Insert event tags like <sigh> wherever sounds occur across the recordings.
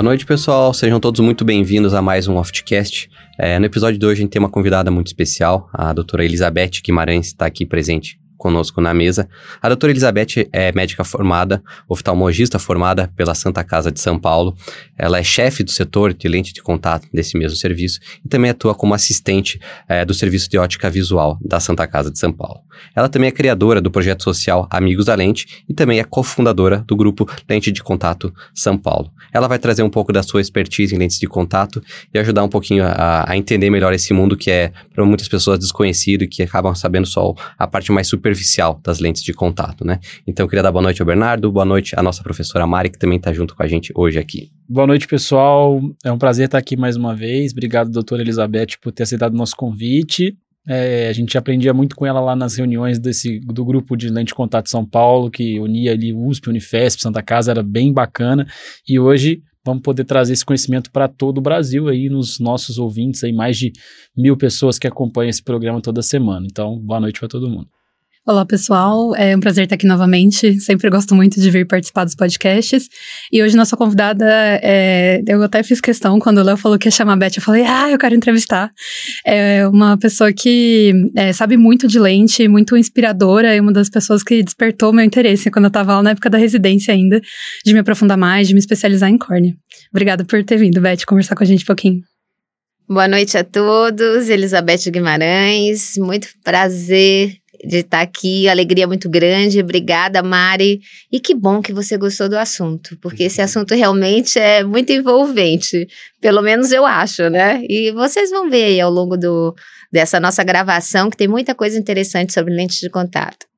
Boa noite, pessoal. Sejam todos muito bem-vindos a mais um Oftcast. É, no episódio de hoje a gente tem uma convidada muito especial, a doutora Elizabeth Guimarães está aqui presente conosco na mesa. A doutora Elizabeth é médica formada, oftalmologista formada pela Santa Casa de São Paulo. Ela é chefe do setor de lente de contato desse mesmo serviço e também atua como assistente é, do serviço de ótica visual da Santa Casa de São Paulo. Ela também é criadora do projeto social Amigos da Lente e também é cofundadora do grupo Lente de Contato São Paulo. Ela vai trazer um pouco da sua expertise em lentes de contato e ajudar um pouquinho a, a entender melhor esse mundo que é para muitas pessoas desconhecido e que acabam sabendo só a parte mais super superficial das lentes de contato, né? Então, eu queria dar boa noite ao Bernardo, boa noite à nossa professora Mari, que também está junto com a gente hoje aqui. Boa noite, pessoal. É um prazer estar aqui mais uma vez. Obrigado, doutora Elizabeth, por ter aceitado o nosso convite. É, a gente aprendia muito com ela lá nas reuniões desse, do grupo de lente de contato São Paulo, que unia ali USP, Unifesp, Santa Casa, era bem bacana. E hoje vamos poder trazer esse conhecimento para todo o Brasil aí, nos nossos ouvintes aí, mais de mil pessoas que acompanham esse programa toda semana. Então, boa noite para todo mundo. Olá, pessoal. É um prazer estar aqui novamente. Sempre gosto muito de vir participar dos podcasts. E hoje, nossa convidada, é, eu até fiz questão, quando o Léo falou que ia chamar a Beth, eu falei, ah, eu quero entrevistar. É uma pessoa que é, sabe muito de lente, muito inspiradora, e uma das pessoas que despertou meu interesse quando eu estava lá na época da residência ainda, de me aprofundar mais, de me especializar em córnea. Obrigada por ter vindo, Beth, conversar com a gente um pouquinho. Boa noite a todos, Elizabeth Guimarães, muito prazer de estar aqui, alegria muito grande. Obrigada, Mari. E que bom que você gostou do assunto, porque esse assunto realmente é muito envolvente. Pelo menos eu acho, né? E vocês vão ver aí ao longo do, dessa nossa gravação que tem muita coisa interessante sobre lentes de contato.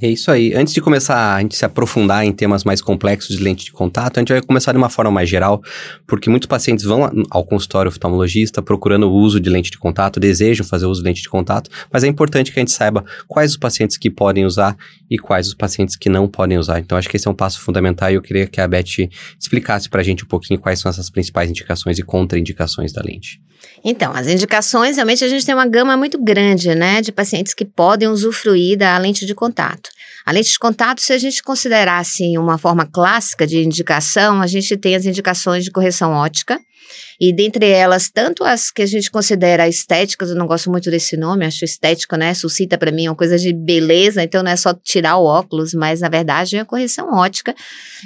É isso aí. Antes de começar a gente se aprofundar em temas mais complexos de lente de contato, a gente vai começar de uma forma mais geral, porque muitos pacientes vão ao consultório oftalmologista procurando o uso de lente de contato, desejam fazer uso de lente de contato, mas é importante que a gente saiba quais os pacientes que podem usar e quais os pacientes que não podem usar. Então, acho que esse é um passo fundamental e eu queria que a Beth explicasse para a gente um pouquinho quais são essas principais indicações e contraindicações da lente. Então, as indicações, realmente a gente tem uma gama muito grande, né, de pacientes que podem usufruir da lente de contato. A lente de contato, se a gente considerasse assim, uma forma clássica de indicação, a gente tem as indicações de correção ótica, e dentre elas, tanto as que a gente considera estéticas, eu não gosto muito desse nome, acho estético, né? Suscita para mim uma coisa de beleza, então não é só tirar o óculos, mas na verdade é a correção ótica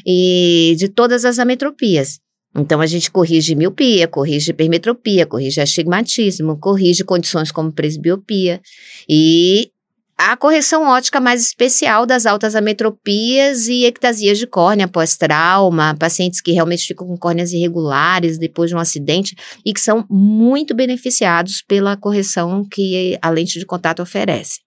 e de todas as ametropias. Então, a gente corrige miopia, corrige hipermetropia, corrige astigmatismo, corrige condições como presbiopia. E a correção ótica mais especial das altas ametropias e ectasias de córnea pós-trauma, pacientes que realmente ficam com córneas irregulares depois de um acidente e que são muito beneficiados pela correção que a lente de contato oferece.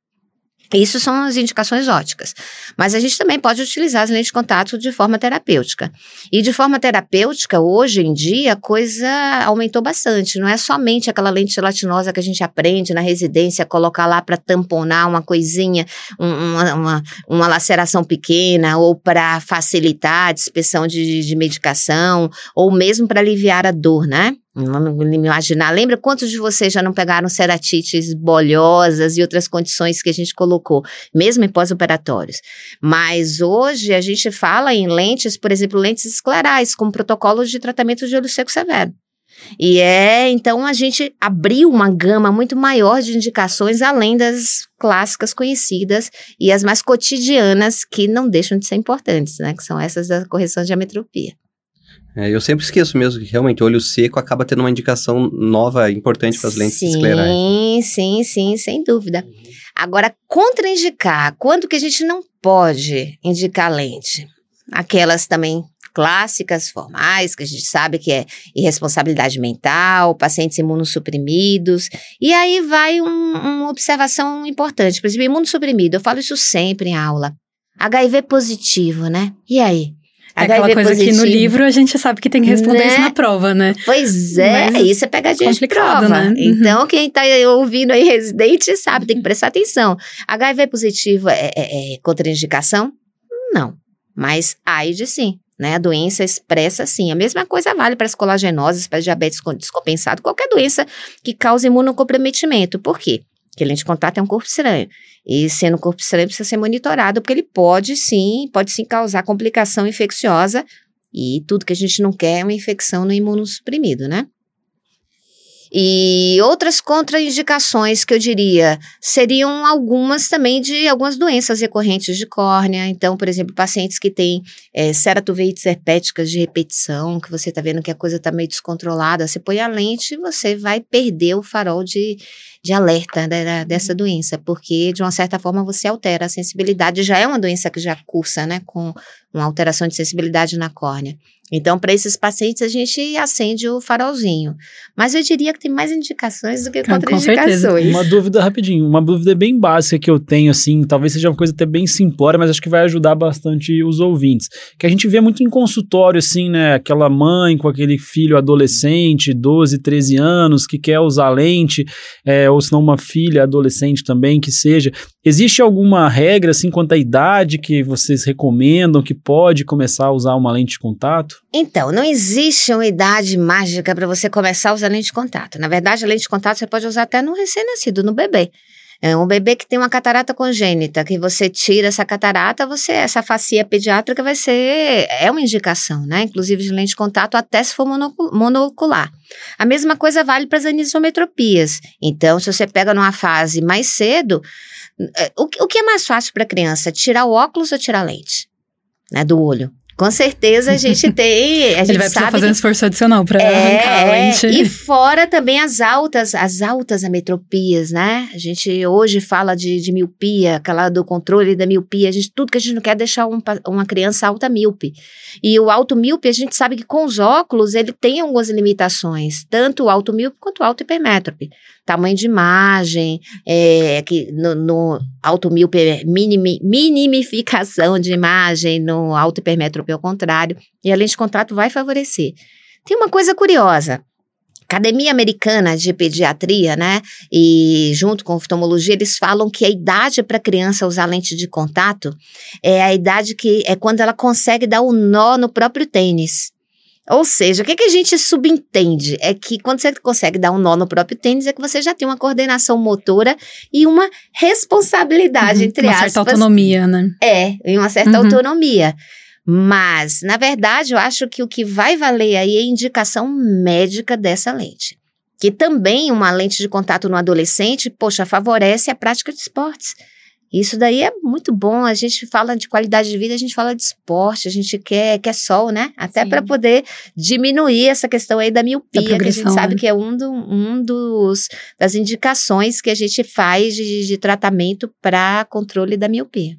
Isso são as indicações óticas. Mas a gente também pode utilizar as lentes de contato de forma terapêutica. E de forma terapêutica, hoje em dia, a coisa aumentou bastante. Não é somente aquela lente gelatinosa que a gente aprende na residência, colocar lá para tamponar uma coisinha, um, uma, uma, uma, laceração pequena, ou para facilitar a dispersão de, de medicação, ou mesmo para aliviar a dor, né? Vamos imaginar. Lembra quantos de vocês já não pegaram ceratites bolhosas e outras condições que a gente colocou, mesmo em pós-operatórios? Mas hoje a gente fala em lentes, por exemplo, lentes esclerais, com protocolos de tratamento de olho seco severo. E é, então a gente abriu uma gama muito maior de indicações além das clássicas conhecidas e as mais cotidianas que não deixam de ser importantes, né? Que são essas da correção de ametropia. É, eu sempre esqueço mesmo que realmente olho seco acaba tendo uma indicação nova, importante para as lentes sim, esclerais. Sim, sim, sim, sem dúvida. Agora, contraindicar, quando que a gente não pode indicar lente? Aquelas também clássicas, formais, que a gente sabe que é irresponsabilidade mental, pacientes imunossuprimidos. E aí vai um, uma observação importante. Por exemplo, imunossuprimido, eu falo isso sempre em aula. HIV positivo, né? E aí? É aquela coisa positivo. que no livro a gente sabe que tem que responder né? isso na prova, né? Pois é, Mas isso é pegadinha de prova. Né? Uhum. Então, quem tá ouvindo aí residente sabe, tem que prestar atenção. HIV positivo é, é, é contraindicação? Não. Mas AIDS sim. Né, a doença expressa sim. A mesma coisa vale para as colagenoses, para diabetes descompensado, qualquer doença que cause imunocomprometimento. Por quê? Porque lente de contato é um corpo estranho. E sendo um corpo estranho, precisa ser monitorado, porque ele pode sim, pode sim causar complicação infecciosa E tudo que a gente não quer é uma infecção no imunossuprimido, né? E outras contraindicações que eu diria seriam algumas também de algumas doenças recorrentes de córnea. Então, por exemplo, pacientes que têm é, ceratuveites herpéticas de repetição, que você está vendo que a coisa está meio descontrolada, você põe a lente, você vai perder o farol de, de alerta né, dessa doença, porque de uma certa forma você altera a sensibilidade. Já é uma doença que já cursa, né, com uma alteração de sensibilidade na córnea. Então, para esses pacientes, a gente acende o farolzinho. Mas eu diria que tem mais indicações do que contraindicações. Uma dúvida rapidinho, uma dúvida bem básica que eu tenho, assim, talvez seja uma coisa até bem simplória, mas acho que vai ajudar bastante os ouvintes. Que a gente vê muito em consultório, assim, né? Aquela mãe com aquele filho adolescente, 12, 13 anos, que quer usar lente, é, ou se não uma filha adolescente também, que seja. Existe alguma regra, assim, quanto à idade que vocês recomendam que pode começar a usar uma lente de contato? Então, não existe uma idade mágica para você começar a usar lente de contato. Na verdade, a lente de contato você pode usar até no recém-nascido, no bebê. É um bebê que tem uma catarata congênita, que você tira essa catarata, você essa facia pediátrica vai ser é uma indicação, né? Inclusive de lente de contato até se for monocular. A mesma coisa vale para as anisometropias. Então, se você pega numa fase mais cedo, é, o, o que é mais fácil para a criança? Tirar o óculos ou tirar a lente? Né, do olho. Com certeza a gente <laughs> tem. A gente Ele vai precisar fazer um esforço adicional para é, arrancar a lente. E fora também as altas, as altas ametropias, né? A gente hoje fala de, de miopia, aquela do controle da miopia. A gente, tudo que a gente não quer é deixar um, uma criança alta míope. E o alto míope, a gente sabe que com os óculos ele tem algumas limitações, tanto o alto míope quanto o alto hipermétrope tamanho de imagem, é, que no, no alto míope, minimi, minimificação de imagem, no alto hipermétrope ao contrário, e a lente de contato vai favorecer. Tem uma coisa curiosa, Academia Americana de Pediatria, né, e junto com oftalmologia, eles falam que a idade para criança usar lente de contato é a idade que é quando ela consegue dar o um nó no próprio tênis. Ou seja, o que, que a gente subentende? É que quando você consegue dar um nó no próprio tênis, é que você já tem uma coordenação motora e uma responsabilidade, uhum, entre uma aspas. Uma certa autonomia, né? É, e uma certa uhum. autonomia. Mas, na verdade, eu acho que o que vai valer aí é a indicação médica dessa lente. Que também uma lente de contato no adolescente, poxa, favorece a prática de esportes. Isso daí é muito bom. A gente fala de qualidade de vida, a gente fala de esporte, a gente quer, quer sol, né? Até para poder diminuir essa questão aí da miopia, da que a gente sabe né? que é um, do, um dos das indicações que a gente faz de, de tratamento para controle da miopia.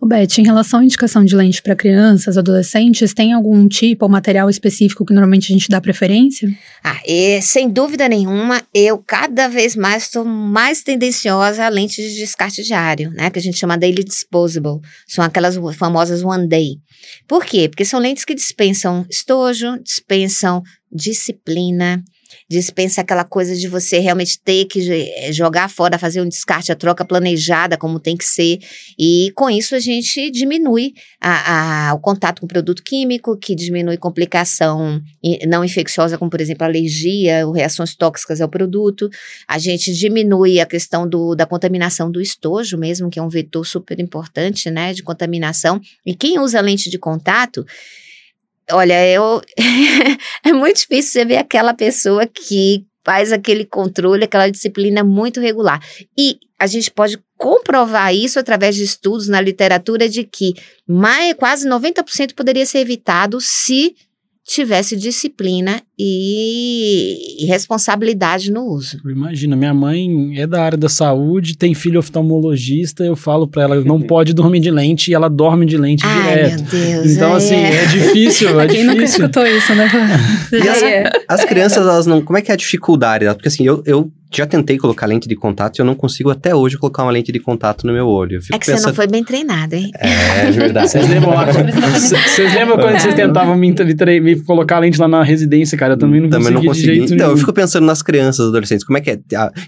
O Beth, em relação à indicação de lente para crianças, adolescentes, tem algum tipo ou material específico que normalmente a gente dá preferência? Ah, e, sem dúvida nenhuma, eu cada vez mais estou mais tendenciosa à lente de descarte diário, né? Que a gente chama daily disposable. São aquelas famosas one day. Por quê? Porque são lentes que dispensam estojo, dispensam disciplina, dispensa aquela coisa de você realmente ter que eh, jogar fora, fazer um descarte, a troca planejada, como tem que ser. E com isso a gente diminui a, a, o contato com o produto químico, que diminui complicação não infecciosa, como por exemplo alergia ou reações tóxicas ao produto. A gente diminui a questão do, da contaminação do estojo mesmo, que é um vetor super importante, né, de contaminação. E quem usa lente de contato, Olha, eu. <laughs> é muito difícil você ver aquela pessoa que faz aquele controle, aquela disciplina muito regular. E a gente pode comprovar isso através de estudos na literatura de que mais, quase 90% poderia ser evitado se tivesse disciplina e, responsabilidade no uso. Imagina, minha mãe é da área da saúde, tem filho oftalmologista, eu falo para ela, não <laughs> pode dormir de lente, e ela dorme de lente Ai, direto. meu Deus. Então, é. assim, é difícil, <laughs> é Quem difícil. nunca escutou isso, né? <laughs> E as, as, crianças, elas não... Como é que é a dificuldade? Porque assim, eu, eu já tentei colocar lente de contato e eu não consigo até hoje colocar uma lente de contato no meu olho. é que pensando... você não foi bem treinado, hein? É, de verdade. Vocês lembram lá? <laughs> Vocês lembram quando vocês tentavam me, me, me, colocar a lente lá na residência, cara? Eu também não também consegui. Não consegui. então, nenhum. eu fico pensando nas crianças, adolescentes. Como é que é?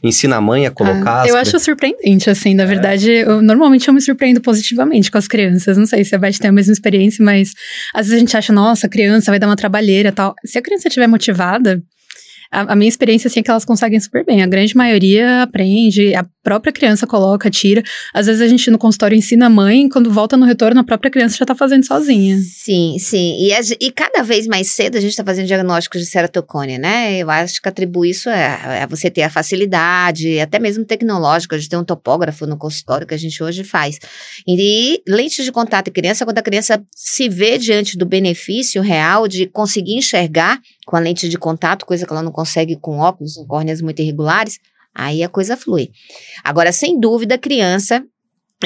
Ensina a mãe a colocar? Ah, eu acho surpreendente, assim. Na é. verdade, eu, normalmente eu me surpreendo positivamente com as crianças. Não sei se a Beth tem a mesma experiência, mas às vezes a gente acha, nossa, a criança vai dar uma trabalheira tal. Se a criança estiver motivada, a, a, minha experiência assim, é que elas conseguem super bem. A grande maioria aprende, a própria criança coloca, tira. Às vezes a gente no consultório ensina a mãe, quando volta no retorno, a própria criança já está fazendo sozinha. Sim, sim. E, e cada vez mais cedo a gente está fazendo diagnósticos de ceratocone, né? Eu acho que atribui isso a, a você ter a facilidade, até mesmo tecnológica, de ter um topógrafo no consultório que a gente hoje faz. E lentes de contato em criança, quando a criança se vê diante do benefício real de conseguir enxergar com a lente de contato, coisa que ela não consegue com óculos, com córneas muito irregulares, aí a coisa flui. Agora, sem dúvida, criança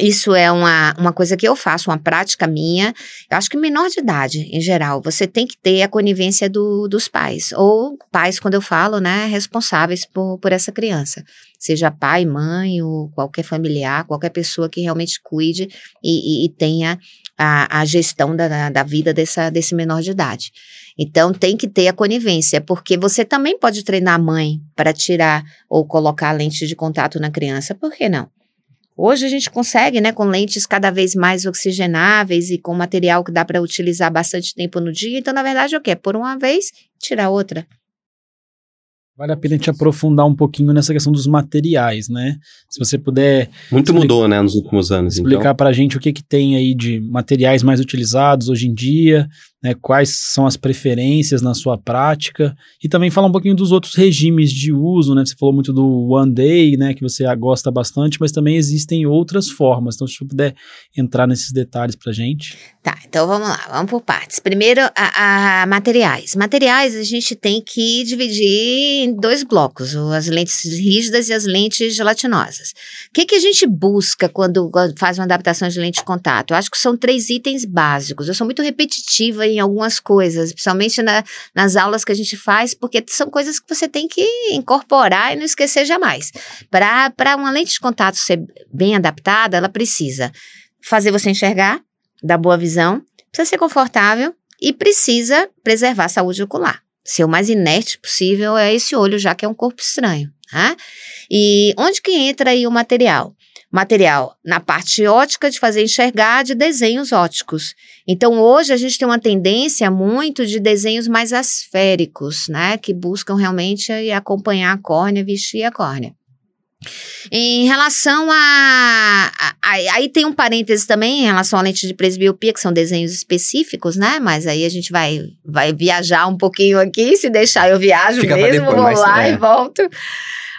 isso é uma, uma coisa que eu faço, uma prática minha. Eu acho que menor de idade, em geral, você tem que ter a conivência do, dos pais. Ou pais, quando eu falo, né, responsáveis por, por essa criança. Seja pai, mãe, ou qualquer familiar, qualquer pessoa que realmente cuide e, e, e tenha a, a gestão da, da vida dessa, desse menor de idade. Então tem que ter a conivência, porque você também pode treinar a mãe para tirar ou colocar a lente de contato na criança, por que não? Hoje a gente consegue, né, com lentes cada vez mais oxigenáveis e com material que dá para utilizar bastante tempo no dia. Então, na verdade, é o quê? Por uma vez, tirar outra. Vale a pena a gente aprofundar um pouquinho nessa questão dos materiais, né? Se você puder. Muito mudou, né, nos últimos anos. Explicar então. para a gente o que, que tem aí de materiais mais utilizados hoje em dia, né, quais são as preferências na sua prática e também falar um pouquinho dos outros regimes de uso, né? Você falou muito do One Day, né, que você gosta bastante, mas também existem outras formas. Então, se você puder entrar nesses detalhes para gente. Tá, então vamos lá, vamos por partes. Primeiro, a, a materiais. Materiais a gente tem que dividir em dois blocos: as lentes rígidas e as lentes gelatinosas. O que, que a gente busca quando faz uma adaptação de lente de contato? Eu acho que são três itens básicos. Eu sou muito repetitiva em algumas coisas, principalmente na, nas aulas que a gente faz, porque são coisas que você tem que incorporar e não esquecer jamais. Para uma lente de contato ser bem adaptada, ela precisa fazer você enxergar, dar boa visão, precisa ser confortável e precisa preservar a saúde ocular. Ser o mais inerte possível é esse olho, já que é um corpo estranho. Tá? E onde que entra aí o material? Material na parte ótica de fazer enxergar de desenhos óticos. Então, hoje a gente tem uma tendência muito de desenhos mais asféricos, né? Que buscam realmente acompanhar a córnea, vestir a córnea. Em relação a, a, a, Aí tem um parêntese também em relação à lente de presbiopia, que são desenhos específicos, né? Mas aí a gente vai, vai viajar um pouquinho aqui, se deixar eu viajo Fica mesmo, depois, vou lá é. e volto.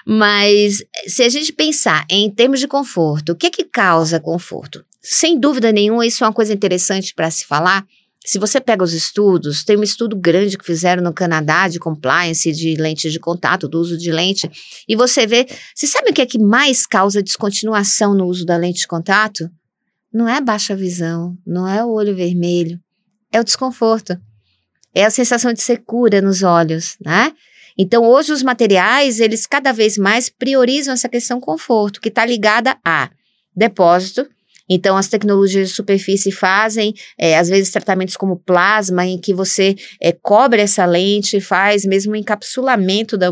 Mas se a gente pensar em termos de conforto, o que que causa conforto? Sem dúvida nenhuma, isso é uma coisa interessante para se falar. Se você pega os estudos, tem um estudo grande que fizeram no Canadá de compliance de lentes de contato, do uso de lente, e você vê, você sabe o que é que mais causa descontinuação no uso da lente de contato? Não é baixa visão, não é o olho vermelho, é o desconforto. É a sensação de secura nos olhos, né? Então, hoje os materiais, eles cada vez mais priorizam essa questão conforto, que está ligada a depósito. Então, as tecnologias de superfície fazem, é, às vezes, tratamentos como plasma, em que você é, cobre essa lente, faz mesmo um encapsulamento da,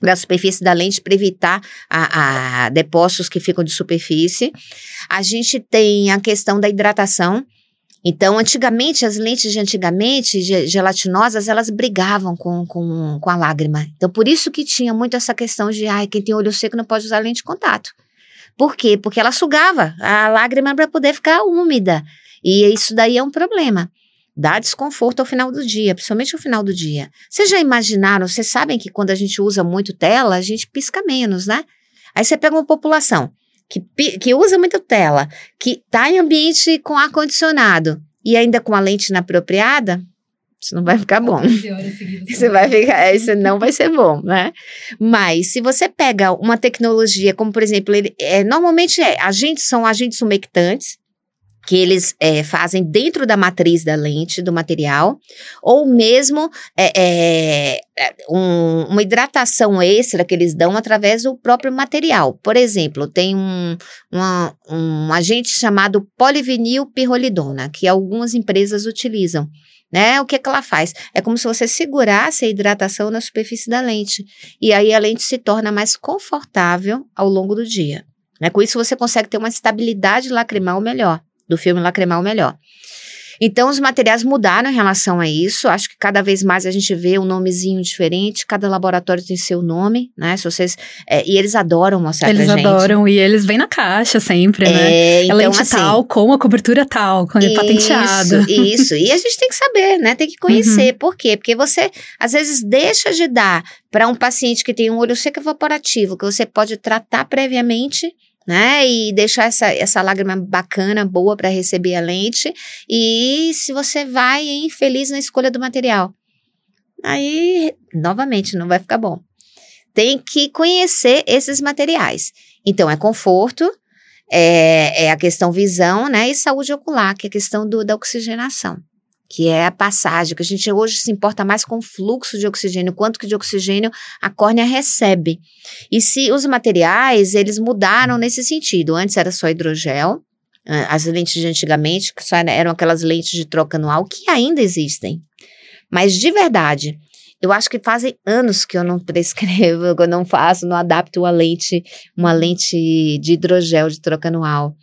da superfície da lente para evitar a, a depósitos que ficam de superfície. A gente tem a questão da hidratação. Então, antigamente, as lentes de antigamente, gelatinosas, elas brigavam com, com, com a lágrima. Então, por isso que tinha muito essa questão de, ai, quem tem olho seco não pode usar lente de contato. Por quê? Porque ela sugava a lágrima para poder ficar úmida. E isso daí é um problema. Dá desconforto ao final do dia, principalmente ao final do dia. Vocês já imaginaram, vocês sabem que quando a gente usa muito tela, a gente pisca menos, né? Aí você pega uma população que, que usa muito tela, que está em ambiente com ar-condicionado e ainda com a lente inapropriada, isso não vai ficar bom. Isso vai ficar, isso não vai ser bom, né? Mas se você pega uma tecnologia, como por exemplo, ele, é, normalmente é, agentes são agentes umectantes, que eles é, fazem dentro da matriz da lente, do material, ou mesmo é, é, é, um, uma hidratação extra que eles dão através do próprio material. Por exemplo, tem um, uma, um agente chamado polivinil pirrolidona, que algumas empresas utilizam. Né? O que, que ela faz? É como se você segurasse a hidratação na superfície da lente. E aí a lente se torna mais confortável ao longo do dia. Né? Com isso, você consegue ter uma estabilidade lacrimal melhor do filme Lacrimal Melhor. Então, os materiais mudaram em relação a isso. Acho que cada vez mais a gente vê um nomezinho diferente, cada laboratório tem seu nome, né? Se vocês, é, e eles adoram mostrar eles pra gente. Eles adoram, e eles vêm na caixa sempre, é, né? Então, é lente assim, tal, com a cobertura tal, com isso, patenteada. Isso, e a gente tem que saber, né? Tem que conhecer. Por quê? Porque você, às vezes, deixa de dar para um paciente que tem um olho seco evaporativo, que você pode tratar previamente né? E deixar essa, essa lágrima bacana, boa para receber a lente. E se você vai infeliz na escolha do material, aí, novamente, não vai ficar bom. Tem que conhecer esses materiais. Então, é conforto, é, é a questão visão, né? E saúde ocular, que é a questão do, da oxigenação que é a passagem, que a gente hoje se importa mais com o fluxo de oxigênio, quanto que de oxigênio a córnea recebe. E se os materiais, eles mudaram nesse sentido. Antes era só hidrogel, as lentes de antigamente que só eram aquelas lentes de troca anual, que ainda existem. Mas de verdade, eu acho que fazem anos que eu não <laughs> prescrevo, que eu não faço, não adapto uma lente, uma lente de hidrogel de troca anual.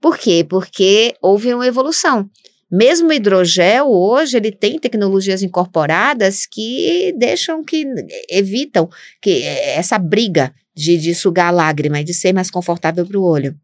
Por quê? Porque houve uma evolução. Mesmo o hidrogel, hoje, ele tem tecnologias incorporadas que deixam, que evitam que essa briga de, de sugar a lágrima e de ser mais confortável para o olho.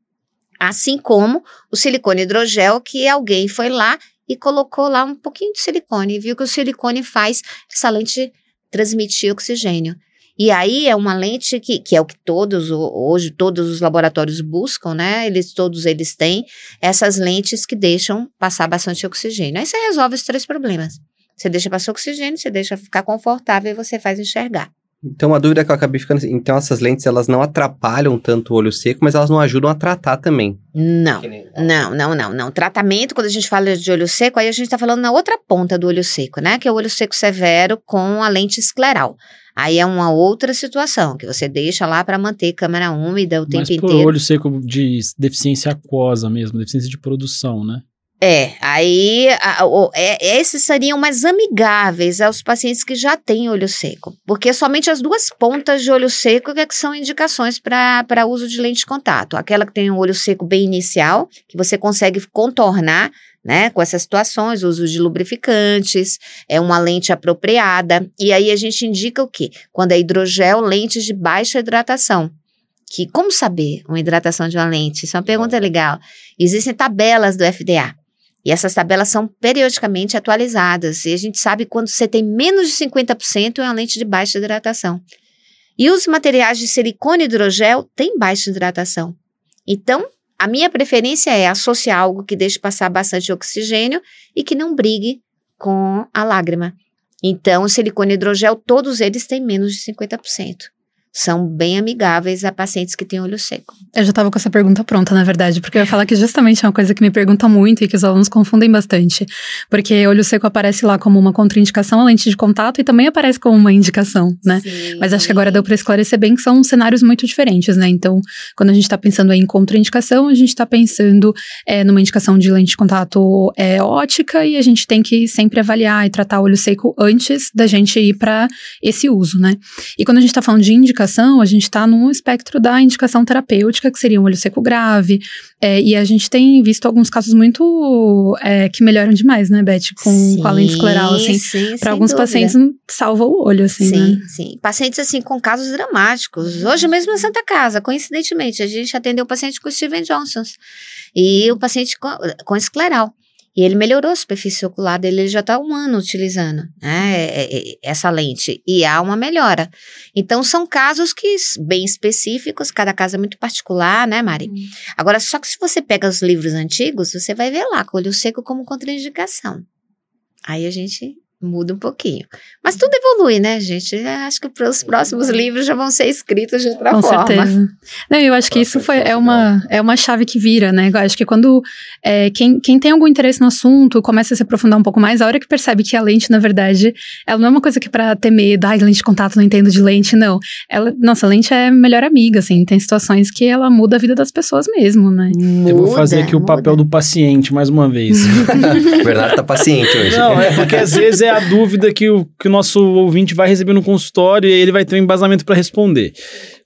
Assim como o silicone hidrogel, que alguém foi lá e colocou lá um pouquinho de silicone e viu que o silicone faz essa lente transmitir oxigênio. E aí é uma lente que, que é o que todos, hoje, todos os laboratórios buscam, né? Eles, todos eles têm essas lentes que deixam passar bastante oxigênio. Aí você resolve os três problemas. Você deixa passar oxigênio, você deixa ficar confortável e você faz enxergar. Então, a dúvida que eu acabei ficando assim, então essas lentes, elas não atrapalham tanto o olho seco, mas elas não ajudam a tratar também. Não, não, não, não, não. Tratamento, quando a gente fala de olho seco, aí a gente está falando na outra ponta do olho seco, né? Que é o olho seco severo com a lente escleral. Aí é uma outra situação, que você deixa lá para manter câmera úmida o tempo Mas inteiro. olho seco de deficiência aquosa mesmo, deficiência de produção, né? É, aí a, a, é, esses seriam mais amigáveis aos pacientes que já têm olho seco, porque somente as duas pontas de olho seco é que são indicações para uso de lente de contato. Aquela que tem um olho seco bem inicial, que você consegue contornar né, com essas situações, uso de lubrificantes, é uma lente apropriada. E aí a gente indica o quê? Quando é hidrogel, lentes de baixa hidratação. Que como saber uma hidratação de uma lente? Isso é uma pergunta legal. Existem tabelas do FDA. E essas tabelas são periodicamente atualizadas. E a gente sabe quando você tem menos de 50% é uma lente de baixa hidratação. E os materiais de silicone e hidrogel têm baixa hidratação. Então, a minha preferência é associar algo que deixe passar bastante oxigênio e que não brigue com a lágrima. Então, silicone e hidrogel, todos eles têm menos de 50% são bem amigáveis a pacientes que têm olho seco. Eu já estava com essa pergunta pronta, na verdade, porque eu ia falar que justamente é uma coisa que me pergunta muito e que os alunos confundem bastante. Porque olho seco aparece lá como uma contraindicação à lente de contato e também aparece como uma indicação, né? Sim. Mas acho que agora deu para esclarecer bem que são cenários muito diferentes, né? Então, quando a gente está pensando em contraindicação, a gente está pensando é, numa indicação de lente de contato é, ótica e a gente tem que sempre avaliar e tratar o olho seco antes da gente ir para esse uso, né? E quando a gente está falando de indicação, indicação, a gente está num espectro da indicação terapêutica, que seria um olho seco grave, é, e a gente tem visto alguns casos muito é, que melhoram demais, né, Beth, com, sim, com a lente escleral, assim. Para alguns dúvida. pacientes salva o olho, assim, Sim, né? sim. Pacientes, assim, com casos dramáticos. Hoje mesmo na Santa Casa, coincidentemente, a gente atendeu o paciente com Steven Johnson e o paciente com, com escleral. E ele melhorou a superfície ocular dele, ele já está um ano utilizando né, é, é, essa lente. E há uma melhora. Então, são casos que bem específicos, cada caso é muito particular, né, Mari? Hum. Agora, só que se você pega os livros antigos, você vai ver lá, com olho seco como contraindicação. Aí a gente muda um pouquinho. Mas tudo evolui, né, gente? Acho que os próximos livros já vão ser escritos de outra Com forma. certeza. Não, eu acho que isso foi, é, uma, é uma chave que vira, né? Eu acho que quando é, quem, quem tem algum interesse no assunto começa a se aprofundar um pouco mais, a hora que percebe que a lente, na verdade, ela não é uma coisa que é pra ter medo, ai, lente de contato, não entendo de lente, não. Ela, nossa, a lente é melhor amiga, assim, tem situações que ela muda a vida das pessoas mesmo, né? Muda, eu vou fazer aqui muda. o papel do paciente, mais uma vez. o <laughs> Bernardo tá paciente hoje. Não, é porque às vezes é é a dúvida que o, que o nosso ouvinte vai receber no consultório e ele vai ter um embasamento para responder.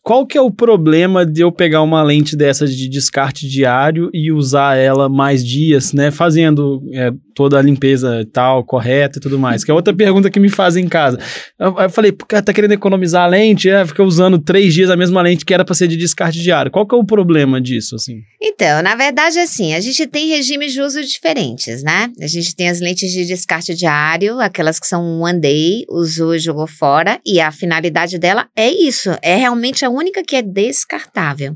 Qual que é o problema de eu pegar uma lente dessas de descarte diário e usar ela mais dias, né? Fazendo é, toda a limpeza tal, correta e tudo mais. Que é outra pergunta que me fazem em casa. Eu, eu falei, porque tá querendo economizar a lente? É, fica usando três dias a mesma lente que era para ser de descarte diário. Qual que é o problema disso, assim? Então, na verdade, assim, a gente tem regimes de uso diferentes, né? A gente tem as lentes de descarte diário, aquelas que são one day, usou e jogou fora, e a finalidade dela é isso, é realmente única que é descartável.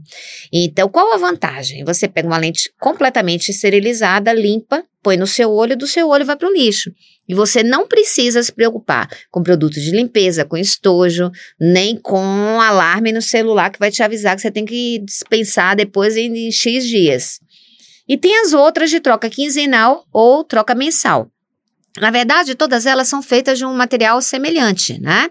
Então, qual a vantagem? Você pega uma lente completamente esterilizada, limpa, põe no seu olho, do seu olho vai para o lixo. E você não precisa se preocupar com produto de limpeza, com estojo, nem com alarme no celular que vai te avisar que você tem que dispensar depois em, em X dias. E tem as outras de troca quinzenal ou troca mensal. Na verdade, todas elas são feitas de um material semelhante, né?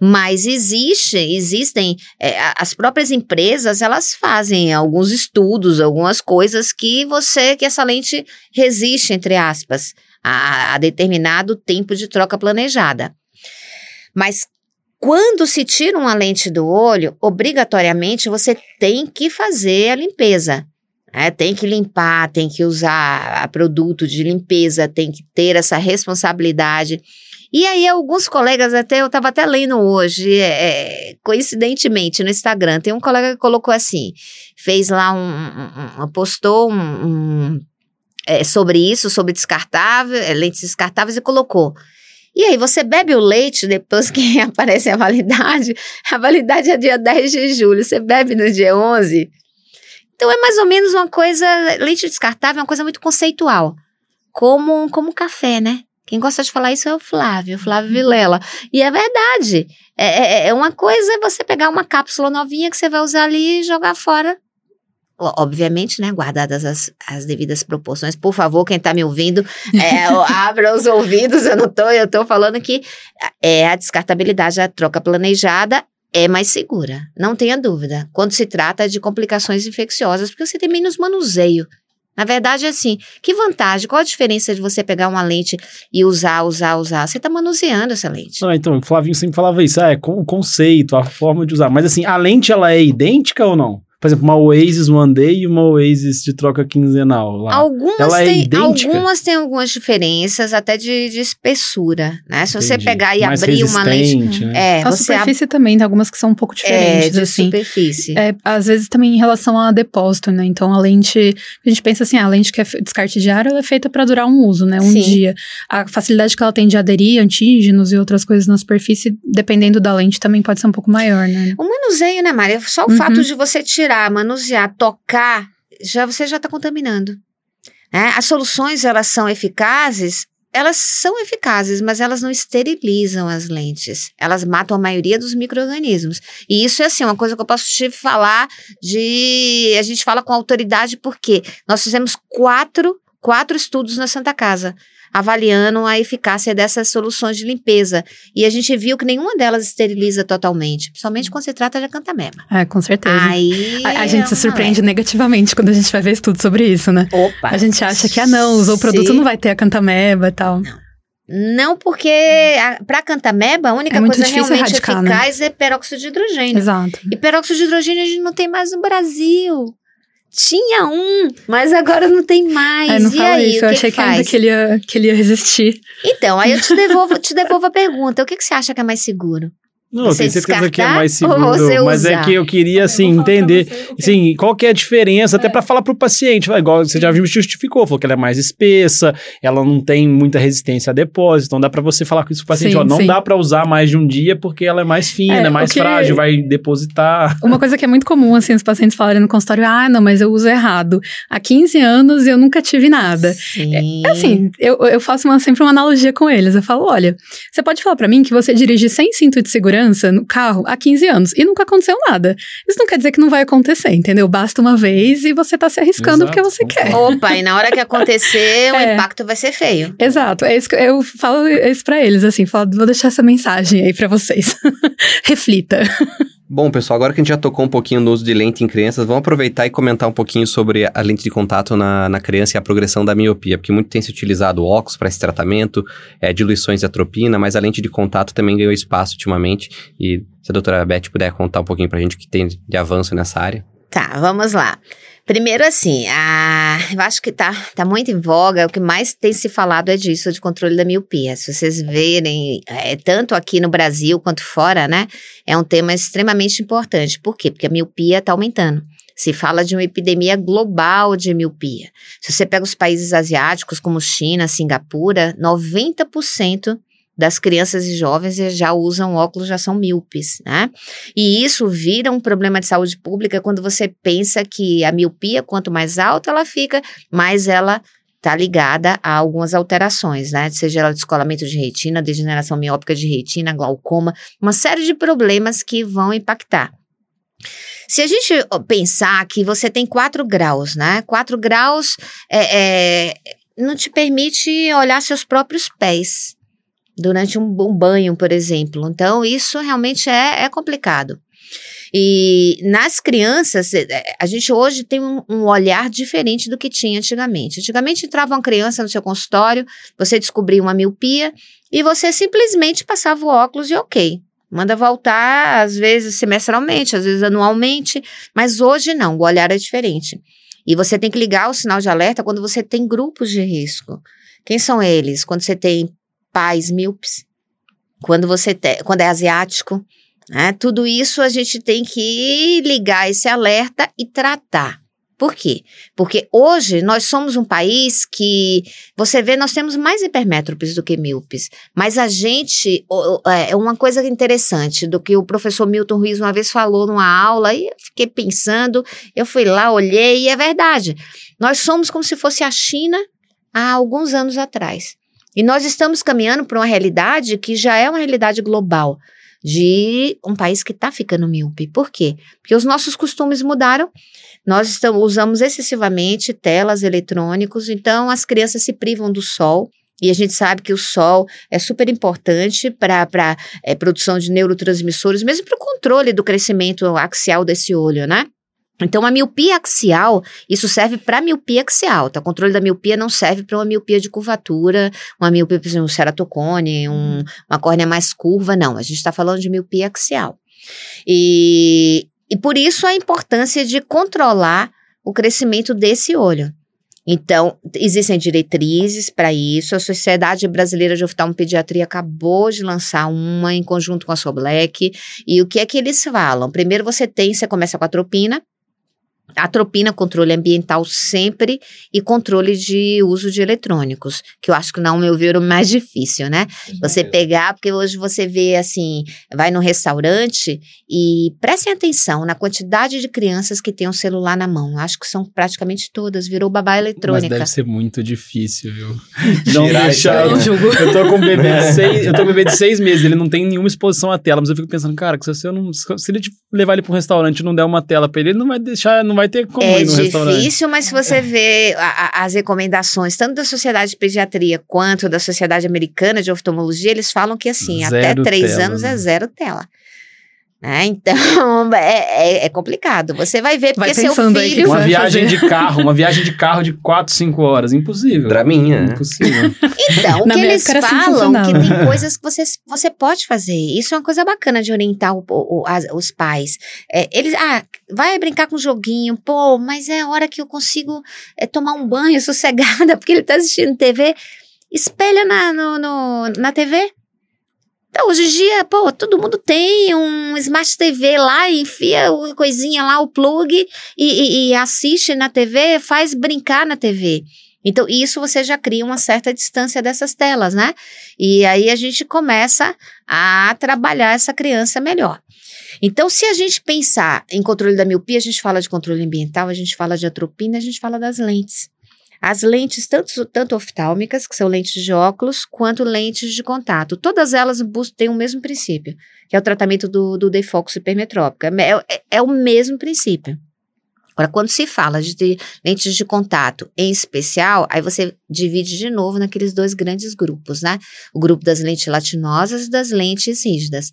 Mas existe, existem é, as próprias empresas, elas fazem alguns estudos, algumas coisas que você, que essa lente resiste, entre aspas, a, a determinado tempo de troca planejada. Mas quando se tira uma lente do olho, obrigatoriamente você tem que fazer a limpeza. É, tem que limpar, tem que usar produto de limpeza, tem que ter essa responsabilidade. E aí, alguns colegas, até eu estava até lendo hoje, é, é, coincidentemente, no Instagram, tem um colega que colocou assim: fez lá um. um, um postou um, um é, sobre isso, sobre descartável, é, lentes descartáveis, e colocou. E aí, você bebe o leite depois que <laughs> aparece a validade, a validade é dia 10 de julho, você bebe no dia 11, então é mais ou menos uma coisa, leite descartável é uma coisa muito conceitual, como como café, né? Quem gosta de falar isso é o Flávio, Flávio Vilela. E é verdade. É, é, é uma coisa você pegar uma cápsula novinha que você vai usar ali e jogar fora. Obviamente, né? Guardadas as, as devidas proporções. Por favor, quem está me ouvindo, é, <laughs> abra os ouvidos. Eu não tô, eu tô falando que é a descartabilidade, a troca planejada é mais segura, não tenha dúvida, quando se trata de complicações infecciosas, porque você tem menos manuseio. Na verdade, é assim, que vantagem? Qual a diferença de você pegar uma lente e usar, usar, usar? Você está manuseando essa lente. Ah, então, o Flavinho sempre falava isso, ah, é o conceito, a forma de usar. Mas assim, a lente, ela é idêntica ou não? Por exemplo, uma Oasis One Day e uma Oasis de troca quinzenal lá. Algumas, Ela é tem, algumas têm algumas diferenças, até de, de espessura, né? Se Entendi. você pegar e Mais abrir uma lente... Né? É, a superfície ab... também, tem algumas que são um pouco diferentes, é, de assim. superfície. É, às vezes também em relação a depósito, né? Então, a lente... A gente pensa assim, a lente que é descarte diário, ela é feita para durar um uso, né? Um Sim. dia. A facilidade que ela tem de aderir antígenos e outras coisas na superfície, dependendo da lente, também pode ser um pouco maior, né? O manuseio, né, Maria? Só o uhum. fato de você tirar manusear, tocar, já você já está contaminando. Né? As soluções elas são eficazes, elas são eficazes, mas elas não esterilizam as lentes. Elas matam a maioria dos micro-organismos. E isso é assim, uma coisa que eu posso te falar de. A gente fala com autoridade porque nós fizemos quatro, quatro estudos na Santa Casa avaliando a eficácia dessas soluções de limpeza. E a gente viu que nenhuma delas esteriliza totalmente, principalmente quando se trata de acantameba. É, com certeza. Aí a, a gente se surpreende é. negativamente quando a gente vai ver estudo sobre isso, né? Opa! A gente acha que, ah, não, usou o produto, não vai ter acantameba e tal. Não. Não, porque para cantameba, a única é coisa realmente erradicar, né? eficaz né? é peróxido de hidrogênio. Exato. E peróxido de hidrogênio a gente não tem mais no Brasil. Tinha um, mas agora não tem mais. É, não e fala aí, isso. Eu achei que, que ainda que ele, ia, que ele ia resistir. Então, aí eu te devolvo, <laughs> te devolvo a pergunta. O que, que você acha que é mais seguro? Não, você eu tenho certeza que é mais seguro, mas é que eu queria, assim, entender, assim, qual que é a diferença, é. até para falar pro paciente, igual você já viu, justificou, falou que ela é mais espessa, ela não tem muita resistência a depósito, então dá para você falar com isso pro paciente, sim, ó, não sim. dá para usar mais de um dia porque ela é mais fina, é, é mais frágil, vai depositar. Uma coisa que é muito comum, assim, os pacientes falarem no consultório, ah, não, mas eu uso errado. Há 15 anos eu nunca tive nada. Sim. É, assim, eu, eu faço uma, sempre uma analogia com eles, eu falo, olha, você pode falar para mim que você dirige sem cinto de segurança segurança no carro há 15 anos e nunca aconteceu nada. Isso não quer dizer que não vai acontecer, entendeu? Basta uma vez e você tá se arriscando Exato. porque você quer. Opa, e na hora que acontecer, <laughs> é. o impacto vai ser feio. Exato. É isso que eu falo isso pra eles, assim, falo, vou deixar essa mensagem aí para vocês. <laughs> Reflita. Bom, pessoal, agora que a gente já tocou um pouquinho no uso de lente em crianças, vamos aproveitar e comentar um pouquinho sobre a lente de contato na, na criança e a progressão da miopia, porque muito tem se utilizado óculos para esse tratamento, é, diluições de atropina, mas a lente de contato também ganhou espaço ultimamente. E se a doutora Beth puder contar um pouquinho para a gente o que tem de avanço nessa área. Tá, vamos lá. Primeiro, assim, a, eu acho que tá, tá muito em voga, o que mais tem se falado é disso, de controle da miopia. Se vocês verem, é, tanto aqui no Brasil quanto fora, né, é um tema extremamente importante. Por quê? Porque a miopia está aumentando. Se fala de uma epidemia global de miopia. Se você pega os países asiáticos, como China, Singapura, 90% das crianças e jovens já usam óculos, já são míopes, né? E isso vira um problema de saúde pública quando você pensa que a miopia, quanto mais alta ela fica, mais ela está ligada a algumas alterações, né? Seja ela descolamento de retina, degeneração miópica de retina, glaucoma, uma série de problemas que vão impactar. Se a gente pensar que você tem 4 graus, né? 4 graus é, é, não te permite olhar seus próprios pés durante um, um banho, por exemplo. Então, isso realmente é, é complicado. E nas crianças, é, é, a gente hoje tem um, um, olhar diferente do que tinha antigamente. Antigamente entrava uma criança no seu consultório, você descobria uma miopia e você simplesmente passava o óculos e ok. Manda voltar, às vezes semestralmente, às vezes anualmente, mas hoje não, o olhar é diferente. E você tem que ligar o sinal de alerta quando você tem grupos de risco. Quem são eles? Quando você tem pais míopes, quando você te, quando é asiático, né? Tudo isso a gente tem que ligar esse alerta e tratar. Por quê? Porque hoje nós somos um país que você vê, nós temos mais hipermétropes do que míopes. Mas a gente, é uma coisa interessante do que o professor Milton Ruiz uma vez falou numa aula, e eu fiquei pensando, eu fui lá, olhei, e é verdade. Nós somos como se fosse a China há alguns anos atrás. E nós estamos caminhando para uma realidade que já é uma realidade global de um país que está ficando míope. Por quê? Porque os nossos costumes mudaram. Nós estamos, usamos excessivamente telas eletrônicos, então as crianças se privam do sol. E a gente sabe que o sol é super importante para a é, produção de neurotransmissores, mesmo para o controle do crescimento axial desse olho, né? Então, a miopia axial, isso serve para miopia axial, tá? O controle da miopia não serve para uma miopia de curvatura, uma miopia, por exemplo, um ceratocone, um, uma córnea mais curva, não. A gente está falando de miopia axial. E, e por isso a importância de controlar o crescimento desse olho. Então, existem diretrizes para isso. A Sociedade Brasileira de Oftalmopediatria acabou de lançar uma em conjunto com a Soblack. E o que é que eles falam? Primeiro você tem, você começa com a tropina, Atropina, controle ambiental sempre e controle de uso de eletrônicos, que eu acho que, não meu ver, é o mais difícil, né? Você pegar, porque hoje você vê assim, vai no restaurante e prestem atenção na quantidade de crianças que têm um celular na mão. Acho que são praticamente todas, virou babá eletrônica. Mas deve ser muito difícil, viu? <laughs> Não deixar. Eu, eu tô com um bebê de seis, eu tô com um bebê de seis meses, ele não tem nenhuma exposição à tela, mas eu fico pensando, cara, se, eu não, se ele levar ele para um restaurante e não der uma tela para ele, ele não vai deixar, não vai vai ter como é ir no difícil, mas se você vê a, a, as recomendações, tanto da Sociedade de Pediatria quanto da Sociedade Americana de Oftalmologia, eles falam que assim, zero até três tela, anos é né? é zero tela. <laughs> É, então, <laughs> é, é, é, complicado. Você vai ver porque vai seu filho... Uma viagem fazer. de carro, uma viagem de carro de 4, 5 horas. Impossível. Draminha. Né? Impossível. Então, <laughs> o que eles assim falam que tem coisas que você, você pode fazer. Isso é uma coisa bacana de orientar o, o, as, os pais. É, eles, ah, vai brincar com um joguinho. Pô, mas é a hora que eu consigo é, tomar um banho sossegada porque ele tá assistindo TV. Espelha na, no, no, na TV. Então, hoje em dia, pô, todo mundo tem um Smart TV lá, enfia a coisinha lá, o plug, e, e, e assiste na TV, faz brincar na TV. Então, isso você já cria uma certa distância dessas telas, né? E aí a gente começa a trabalhar essa criança melhor. Então, se a gente pensar em controle da miopia, a gente fala de controle ambiental, a gente fala de atropina, a gente fala das lentes. As lentes, tanto, tanto oftálmicas, que são lentes de óculos, quanto lentes de contato. Todas elas têm o mesmo princípio, que é o tratamento do, do defoco hipermetrópico. É, é, é o mesmo princípio. Agora, quando se fala de, de lentes de contato em especial, aí você divide de novo naqueles dois grandes grupos, né? O grupo das lentes gelatinosas e das lentes rígidas.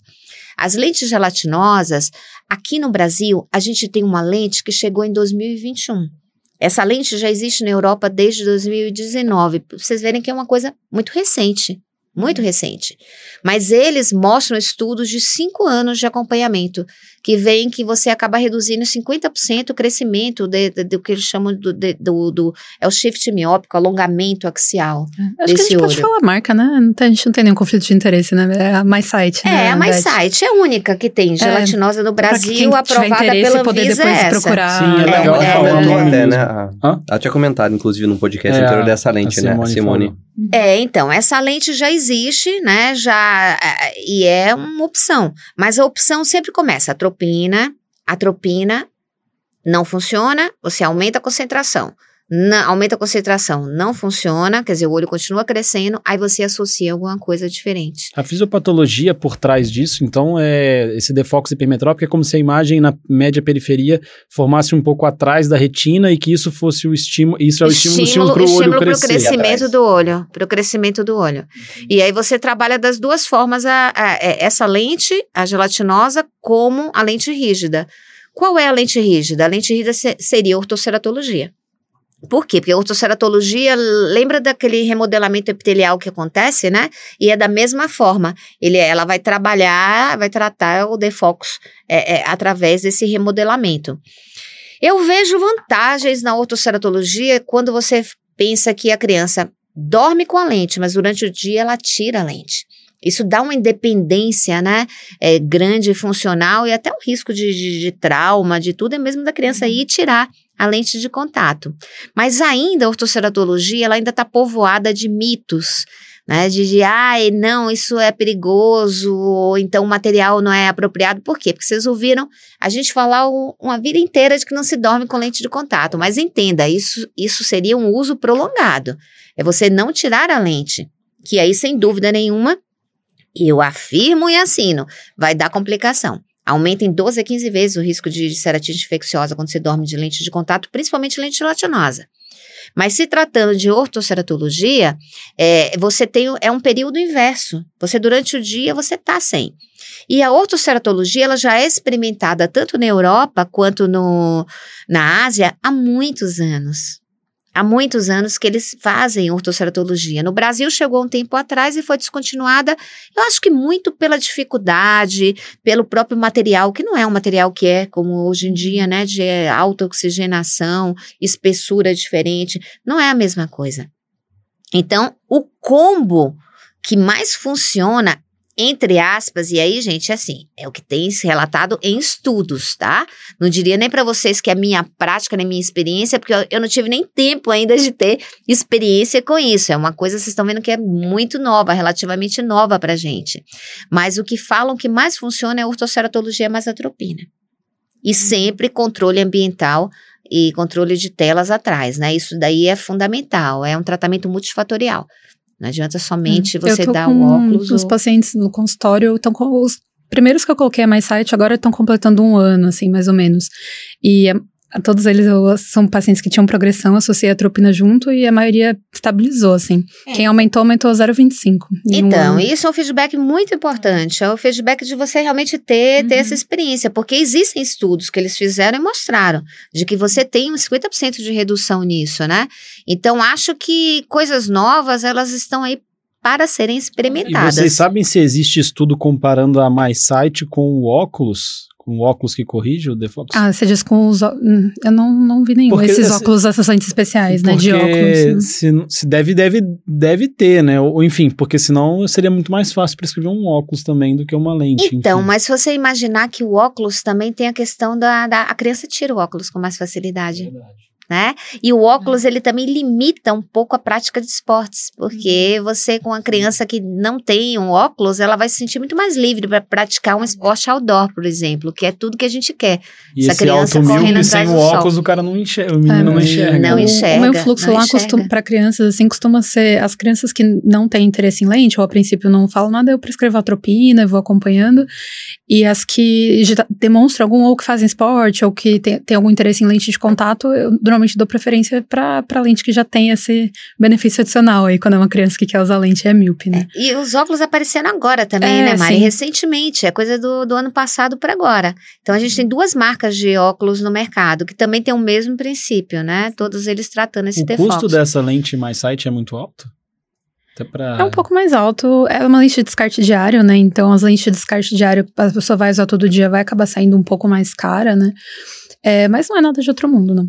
As lentes gelatinosas, aqui no Brasil, a gente tem uma lente que chegou em 2021. Essa lente já existe na Europa desde 2019. Pra vocês verem que é uma coisa muito recente muito recente. Mas eles mostram estudos de cinco anos de acompanhamento, que veem que você acaba reduzindo 50% o crescimento de, de, do que eles chamam do, de, do, do, É o shift miópico, alongamento axial. É, acho que a gente olho. pode falar a marca, né? a gente não tem nenhum conflito de interesse, né? É a MySight. É, né, a MySight é a única que tem gelatinosa no Brasil, aprovada pela poder Anvisa depois é essa. procurar. Sim, é legal. Ela É, comentou é, até, é. né? a-? Ela tinha comentado, inclusive, num podcast É, anterior a- dessa lente, a né? A Simone Simone. falou. É, então, essa lente já existe, né? Já, é, e é uma opção. Mas a opção sempre começa. Atropina, atropina, não funciona, você aumenta a concentração. Não, aumenta a concentração, não funciona, quer dizer, o olho continua crescendo, aí você associa alguma coisa diferente. A fisiopatologia por trás disso, então, é esse defocus hipermetrópico é como se a imagem na média periferia formasse um pouco atrás da retina e que isso fosse o estímulo, isso é o estímulo, estímulo para o olho crescer. crescimento do olho, para o crescimento do olho. E aí você trabalha das duas formas a, a- a- essa lente, a gelatinosa, como a lente rígida. Qual é a lente rígida? A lente rígida se- seria a ortoceratologia. Por quê? Porque a ortoceratologia lembra daquele remodelamento epitelial que acontece, né? E é da mesma forma. Ele, ela vai trabalhar, vai tratar o defocus é, é, através desse remodelamento. Eu vejo vantagens na ortoceratologia quando você pensa que a criança dorme com a lente, mas durante o dia ela tira a lente. Isso dá uma independência, né? É, grande funcional e até um risco de, de, de trauma, de tudo, é mesmo da criança ir tirar a lente de contato. Mas ainda a ortoceratologia, ela ainda está povoada de mitos, né? De, de, ai, não, isso é perigoso, ou então o material não é apropriado. Por quê? Porque vocês ouviram a gente falar o- uma vida inteira de que não se dorme com lente de contato. Mas entenda, isso, isso seria um uso prolongado. É você não tirar a lente, que aí, sem dúvida nenhuma, eu afirmo e assino, vai dar complicação. Aumenta em 12 a 15 vezes o risco de ceratite infecciosa quando você dorme de lente de contato, principalmente lente gelatinosa. Mas se tratando de ortoceratologia, é, você tem é um período inverso. Você durante o dia você tá sem. E a ortoceratologia ela já é experimentada tanto na Europa quanto no, na Ásia há muitos anos. Há muitos anos que eles fazem ortoceratologia. No Brasil chegou um tempo atrás e foi descontinuada. Eu acho que muito pela dificuldade, pelo próprio material, que não é um material que é como hoje em dia, né, de alta oxigenação, espessura diferente, não é a mesma coisa. Então, o combo que mais funciona, entre aspas, e aí, gente, assim, é o que tem se relatado em estudos, tá? Não diria nem para vocês que é minha prática, nem minha experiência, porque eu, eu não tive nem tempo ainda de ter experiência com isso. É uma coisa, vocês estão vendo que é muito nova, relativamente nova pra gente. Mas o que falam que mais funciona é a ortoceratologia mais atropina. E sempre controle ambiental e controle de telas atrás, né? Isso daí é fundamental, é um tratamento multifatorial. Não adianta somente Hum, você dar o óculos. Os ou- pacientes no consultório estão com os primeiros que eu coloquei a mais site agora estão completando um ano, assim, mais ou menos. E a todos eles eu- são pacientes que tinham progressão, associei a tropina junto e a maioria estabilizou, assim. É. Quem aumentou, aumentou 0,25. em um Então, ano. isso é um feedback muito importante. É o feedback de você realmente ter, ter Uhum. essa experiência. Porque existem estudos que eles fizeram e mostraram de que você tem uns 50% de redução nisso, né? Então, acho que coisas novas, elas estão aí para serem E experimentadas. vocês sabem se existe estudo comparando a MySight com o óculos? Com o óculos que corrige o defocus? Ah, você diz com os. ó- hum, Eu não, não vi nenhum. Porque Esses esse- óculos acessantes especiais, né? De óculos. né? Se, se deve, deve, deve ter, né? Ou, enfim, porque senão seria muito mais fácil prescrever um óculos também do que uma lente. Então, enfim. mas se você imaginar que o óculos também tem a questão da, da. A criança tira o óculos com mais facilidade. Né? E o óculos, ele também limita um pouco a prática de esportes, porque você com uma criança que não tem um óculos, ela vai se sentir muito mais livre para praticar um esporte outdoor, por exemplo, que é tudo que a gente quer. E Essa esse criança alto correndo atrás sem do o sol. óculos, o cara não enxerga, o menino É, não enxerga. não enxerga, O meu fluxo não lá para crianças, assim, costuma ser as crianças que não têm interesse em lente, ou a princípio não falam nada, eu prescrevo atropina, eu vou acompanhando. E as que demonstram algum, ou que fazem esporte, ou que tem, tem algum interesse em lente de contato, eu normalmente dou preferência para lente que já tem esse benefício adicional aí, quando é uma criança que quer usar lente é míope, né? E os óculos aparecendo agora também, É, né, Mari? sim. Recentemente, é coisa do, do ano passado para agora. Então a gente tem duas marcas de óculos no mercado que também tem o mesmo princípio, né? Todos eles tratando esse O default. custo dessa lente mais site é muito alto? Pra... É um pouco mais alto. É uma lente de descarte diário, né? Então, as lentes de descarte diário, a pessoa vai usar todo dia, vai acabar saindo um pouco mais cara, né? É, mas não é nada de outro mundo, não.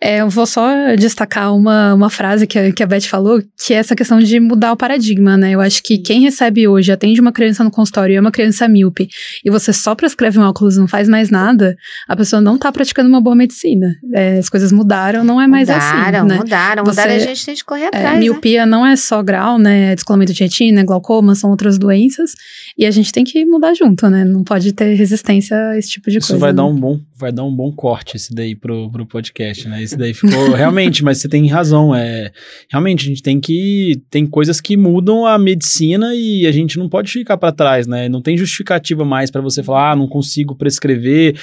É, eu vou só destacar uma, uma frase que a, que a Beth falou, que é essa questão de mudar o paradigma, né? Eu acho que quem recebe hoje, atende uma criança no consultório e é uma criança míope, e você só prescreve um óculos e não faz mais nada, a pessoa não tá praticando uma boa medicina. É, as coisas mudaram, não é mais mudaram, assim, né? mudaram, Você- mudaram, a gente tem que correr É, atrás, né? miopia não é só grau, né? É Descolamento de retina, é glaucoma, são outras doenças. E a gente tem que mudar junto, né? Não pode ter resistência a esse tipo de Isso coisa. vai dar né? um bom, vai dar um bom corte esse daí pro, pro podcast, né? Esse daí ficou <laughs> realmente, mas você tem razão, é realmente a gente tem que tem coisas que mudam a medicina e a gente não pode ficar para trás, né? Não tem justificativa mais para você falar, ah, não consigo prescrever.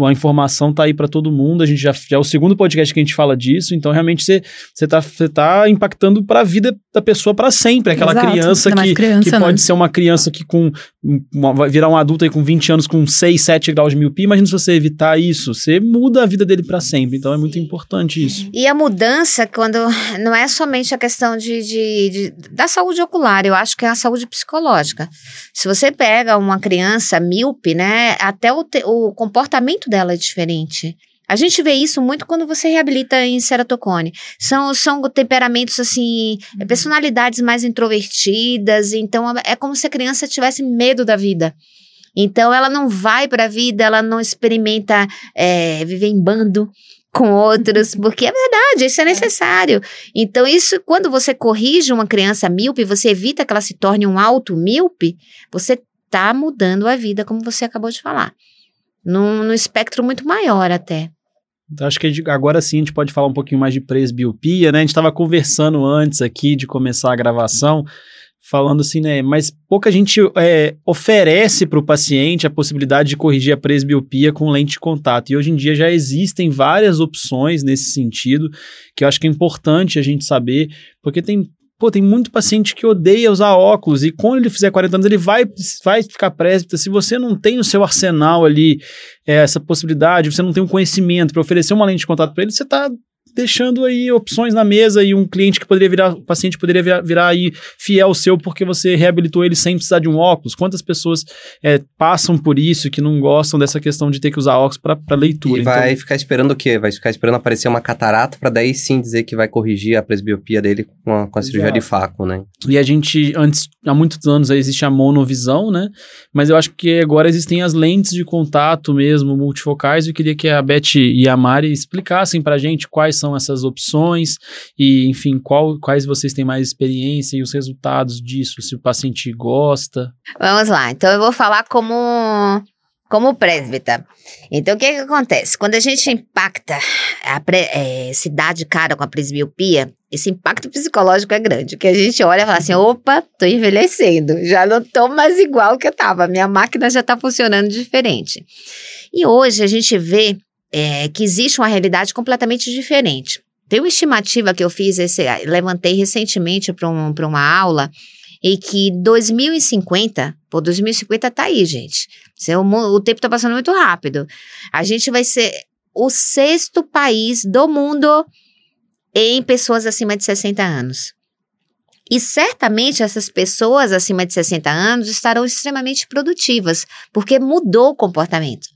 A informação tá aí para todo mundo. A gente já, já é o segundo podcast que a gente fala disso, então realmente você você tá, você tá impactando para a vida da pessoa para sempre. Aquela Exato, criança que, criança, que né? pode ser uma criança que com uma- vai virar um adulto aí com 20 anos com 6, 7 graus de miopia. Imagina se você evitar isso, você muda a vida dele para sempre. Então é muito importante isso. E a mudança, quando <laughs> não é somente a questão de, de- de- da saúde ocular, eu acho que é a saúde psicológica. Se você pega uma criança míope, né, até o, te- o comportamento dela é diferente. A gente vê isso muito quando você reabilita em ceratocone. São, são temperamentos, assim, Uhum. personalidades mais introvertidas. Então, é como se a criança tivesse medo da vida. Então, ela não vai para a vida, ela não experimenta é, viver em bando com outros, <laughs> porque é verdade, isso é necessário. Então, isso, quando você corrige uma criança míope, você evita que ela se torne um alto míope, você está mudando a vida, como você acabou de falar. Num, num espectro muito maior até. Então, acho que agora sim a gente pode falar um pouquinho mais de presbiopia, né? A gente estava conversando antes aqui de começar a gravação, falando assim, né? Mas pouca gente é, oferece para o paciente a possibilidade de corrigir a presbiopia com lente de contato. E hoje em dia já existem várias opções nesse sentido, que eu acho que é importante a gente saber, porque tem. Pô, tem muito paciente que odeia usar óculos e quando ele fizer 40 anos ele vai, vai ficar presbítero. Se você não tem no seu arsenal ali é, essa possibilidade, você não tem um conhecimento para oferecer uma lente de contato para ele, você está deixando aí opções na mesa e um cliente que poderia virar, o paciente poderia virar, virar aí fiel seu porque você reabilitou ele sem precisar de um óculos. Quantas pessoas é, passam por isso que não gostam dessa questão de ter que usar óculos para leitura? E vai Então, ficar esperando o quê? Vai ficar esperando aparecer uma catarata pra daí sim dizer que vai corrigir a presbiopia dele com a, com a cirurgia de faco, né? E a gente, antes, há muitos anos, aí existe a monovisão, né? Mas eu acho que agora existem as lentes de contato mesmo, multifocais. Eu queria que a Beth e a Mari explicassem pra gente quais são essas opções e, enfim, qual, quais vocês têm mais experiência e os resultados disso, se o paciente gosta. Vamos lá, então eu vou falar como, como presbítera. Então, o que, que acontece? Quando a gente impacta a pre, é, se dá de cara com a presbiopia, esse impacto psicológico é grande, que a gente olha e fala assim, opa, tô envelhecendo, já não tô mais igual que eu tava, minha máquina já tá funcionando diferente. E hoje a gente vê é, que existe uma realidade completamente diferente. Tem uma estimativa que eu fiz, esse, levantei recentemente para um, uma aula, e que 2050, pô, 2050 tá aí, gente. O, o tempo tá passando muito rápido. A gente vai ser o sexto país do mundo em pessoas acima de 60 anos. E certamente essas pessoas acima de 60 anos estarão extremamente produtivas, porque mudou o comportamento.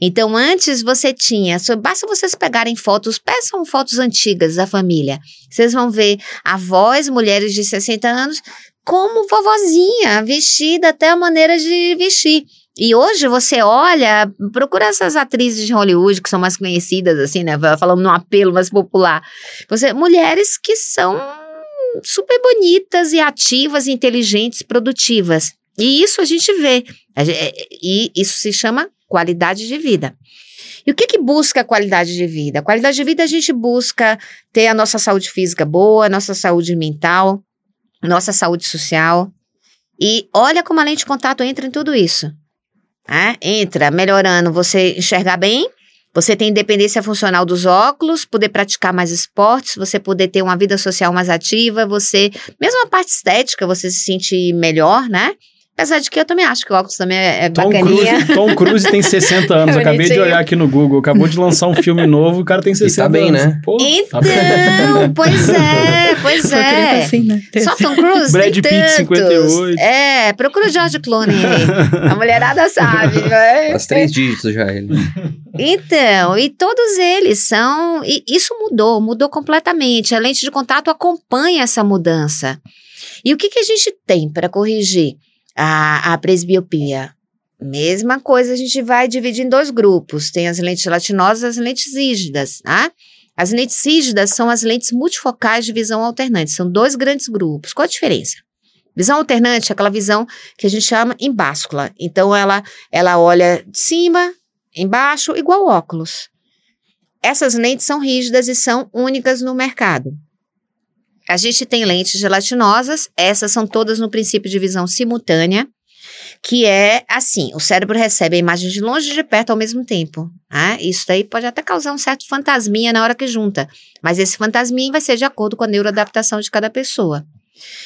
Então, antes você tinha, só basta vocês pegarem fotos, peçam fotos antigas da família. Vocês vão ver avós, mulheres de 60 anos, como vovozinha, vestida até a maneira de vestir. E hoje você olha, procura essas atrizes de Hollywood que são mais conhecidas, assim, né? Falando num apelo mais popular. Você, mulheres que são super bonitas e ativas, inteligentes, produtivas. E isso a gente vê. E isso se chama qualidade de vida. E o que, que busca qualidade de vida? Qualidade de vida a gente busca ter a nossa saúde física boa, nossa saúde mental, nossa saúde social. E olha como a lente de contato entra em tudo isso. É? Entra melhorando você enxergar bem, você tem independência funcional dos óculos, poder praticar mais esportes, você poder ter uma vida social mais ativa, você, mesmo a parte estética, você se sentir melhor, né? Apesar de que eu também acho que o óculos também é, é Tom bacaninha. Cruise, Tom Cruise tem <laughs> 60 anos. Acabei de olhar aqui no Google. Acabou de lançar um filme novo, o cara tem 60 tá bem, anos. né? Pô, tá Então, bem. <laughs> pois é, pois é. estar assim, né? Só Tom Cruise Brad tem Pitt, tantos. 58. É, procura o George Clooney aí. <laughs> A mulherada sabe, né? As três dígitos já ele. Então, e todos eles são. E isso mudou, mudou completamente. A lente de contato acompanha essa mudança. E o que, que a gente tem para corrigir a, a presbiopia? Mesma coisa, a gente vai dividir em dois grupos: tem as lentes gelatinosas e as lentes rígidas. Tá? As lentes rígidas são as lentes multifocais de visão alternante. São dois grandes grupos. Qual a diferença? Visão alternante é aquela visão que a gente chama em báscula. Então, ela, ela olha de cima, embaixo, igual óculos. Essas lentes são rígidas e são únicas no mercado. A gente tem lentes gelatinosas, essas são todas no princípio de visão simultânea, que é assim: o cérebro recebe a imagem de longe e de perto ao mesmo tempo. Né? Isso daí pode até causar um certo fantasminha na hora que junta, mas esse fantasminha vai ser de acordo com a neuroadaptação de cada pessoa.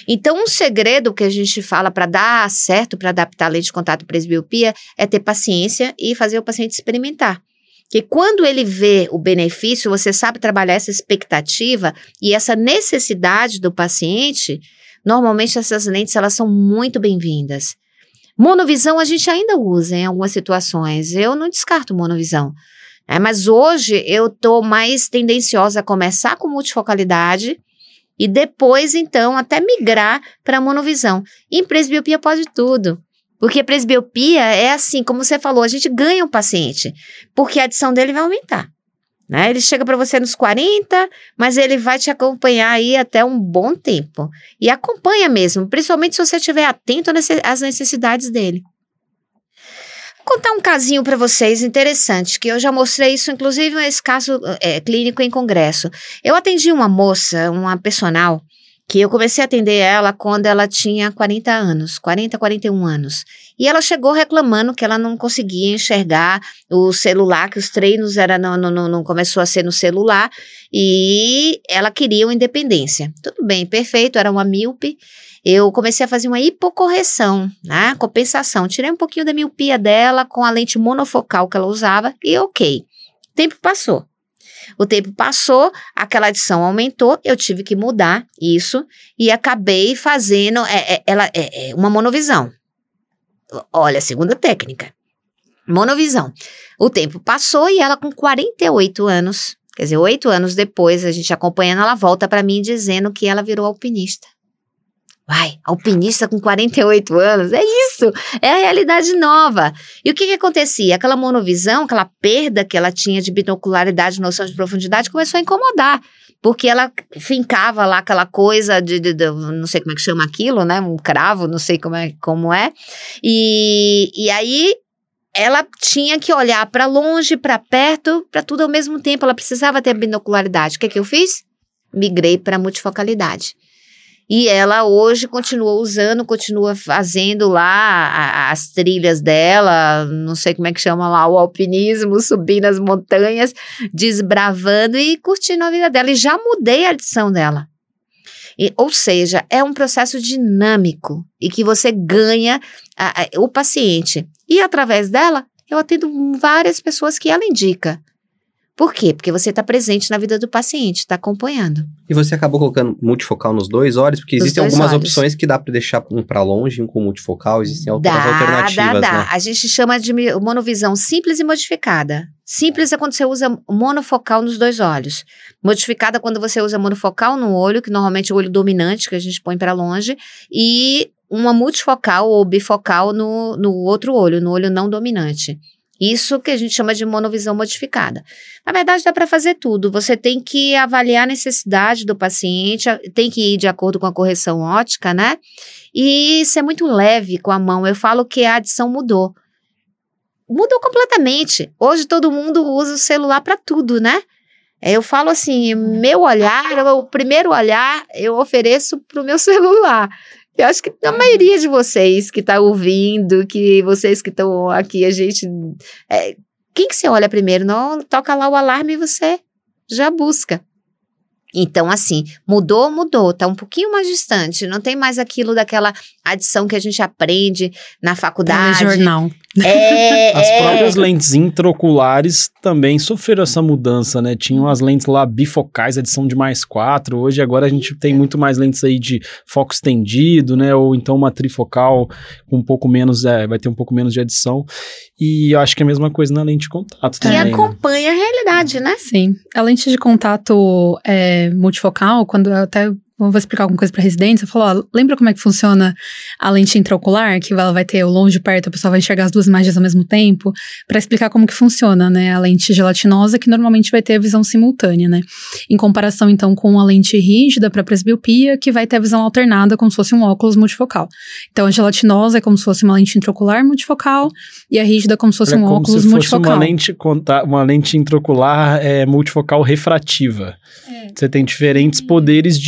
Então, um segredo que a gente fala para dar certo, para adaptar a lente de contato presbiopia, é ter paciência e fazer o paciente experimentar. Que quando ele vê o benefício, você sabe trabalhar essa expectativa e essa necessidade do paciente, normalmente essas lentes elas são muito bem-vindas. Monovisão a gente ainda usa em algumas situações. Eu não descarto monovisão. É, mas hoje eu estou mais tendenciosa a começar com multifocalidade e depois, então, até migrar para monovisão. Em presbiopia pode tudo. Porque presbiopia é assim, como você falou, a gente ganha um paciente, porque a adição dele vai aumentar. Né? Ele chega para você nos 40, mas ele vai te acompanhar aí até um bom tempo. E acompanha mesmo, principalmente se você estiver atento às necessidades dele. Vou contar um casinho para vocês interessante, que eu já mostrei isso, inclusive, esse caso é, clínico em congresso. Eu atendi uma moça, uma personal, que eu comecei a atender ela quando ela tinha 40 anos, 40, 41 anos. E ela chegou reclamando que ela não conseguia enxergar o celular, que os treinos era não, não, não começou a ser no celular, e ela queria uma independência. Tudo bem, perfeito, era uma míope. Eu comecei a fazer uma hipocorreção, né? Compensação. Tirei um pouquinho da miopia dela com a lente monofocal que ela usava e ok. O tempo passou. O tempo passou, aquela adição aumentou, eu tive que mudar isso e acabei fazendo é, é, ela, é, é uma monovisão. Olha, segunda técnica. Monovisão. O tempo passou e ela com 48 anos, quer dizer, oito anos depois, a gente acompanhando, ela volta para mim dizendo que ela virou alpinista. Vai, alpinista com 48 anos, é isso, é a realidade nova. E o que que acontecia? Aquela monovisão, aquela perda que ela tinha de binocularidade, noção de profundidade, começou a incomodar. Porque ela fincava lá aquela coisa de, de, de, não sei como é que chama aquilo, né? Um cravo, não sei como é. Como é. E, e aí ela tinha que olhar para longe, para perto, para tudo ao mesmo tempo. Ela precisava ter binocularidade. O que, que eu fiz? Migrei para multifocalidade. E ela hoje continua usando, continua fazendo lá as trilhas dela, não sei como é que chama lá, o alpinismo, subindo as montanhas, desbravando e curtindo a vida dela. E já mudei a adição dela. E, ou seja, é um processo dinâmico e que você ganha a, a, o paciente. E através dela, eu atendo várias pessoas que ela indica. Por quê? Porque você está presente na vida do paciente, está acompanhando. E você acabou colocando multifocal nos dois olhos, porque Nos existem algumas olhos. opções que dá para deixar um para longe, um com multifocal, existem outras Dá, alternativas, dá, dá. né? A gente chama de monovisão simples e modificada. Simples é quando você usa monofocal nos dois olhos. Modificada é quando você usa monofocal no olho, que normalmente é o olho dominante, que a gente põe para longe, e uma multifocal ou bifocal no, no outro olho, no olho não dominante. Isso que a gente chama de monovisão modificada. Na verdade, dá para fazer tudo. Você tem que avaliar a necessidade do paciente, tem que ir de acordo com a correção ótica, né? E ser muito leve com a mão. Eu falo que a adição mudou mudou completamente. Hoje todo mundo usa o celular para tudo, né? É, eu falo assim, meu olhar, o primeiro olhar eu ofereço para o meu <laughs> celular. Eu acho que a maioria de vocês que está ouvindo, que vocês que estão aqui, a gente. É, quem que você olha primeiro? Não toca lá o alarme e você já busca. Então, assim, mudou, mudou, tá um pouquinho mais distante. Não tem mais aquilo daquela adição que a gente aprende na faculdade. jornal. É, As é. próprias lentes intraoculares também sofreram essa mudança, né? Tinham as lentes lá bifocais, edição de mais quatro. Hoje, agora a gente tem muito mais lentes aí de foco estendido, né? Ou então uma trifocal com um pouco menos, é, vai ter um pouco menos de edição. E eu acho que é a mesma coisa na lente de contato Que também. né? acompanha a realidade, né? Sim. A lente de contato é, multifocal, quando eu até vou explicar alguma coisa para residentes, eu falo, ó, lembra como é que funciona a lente intraocular, que ela vai ter o longe e perto, a pessoa vai enxergar as duas imagens ao mesmo tempo, para explicar como que funciona, né, a lente gelatinosa, que normalmente vai ter a visão simultânea, né, em comparação, então, com a lente rígida para presbiopia, que vai ter a visão alternada, como se fosse um óculos multifocal. Então, a gelatinosa é como se fosse uma lente intraocular multifocal, e a rígida como se fosse É um como óculos se fosse multifocal. uma lente, uma lente intraocular é, multifocal refrativa. É. Você tem diferentes poderes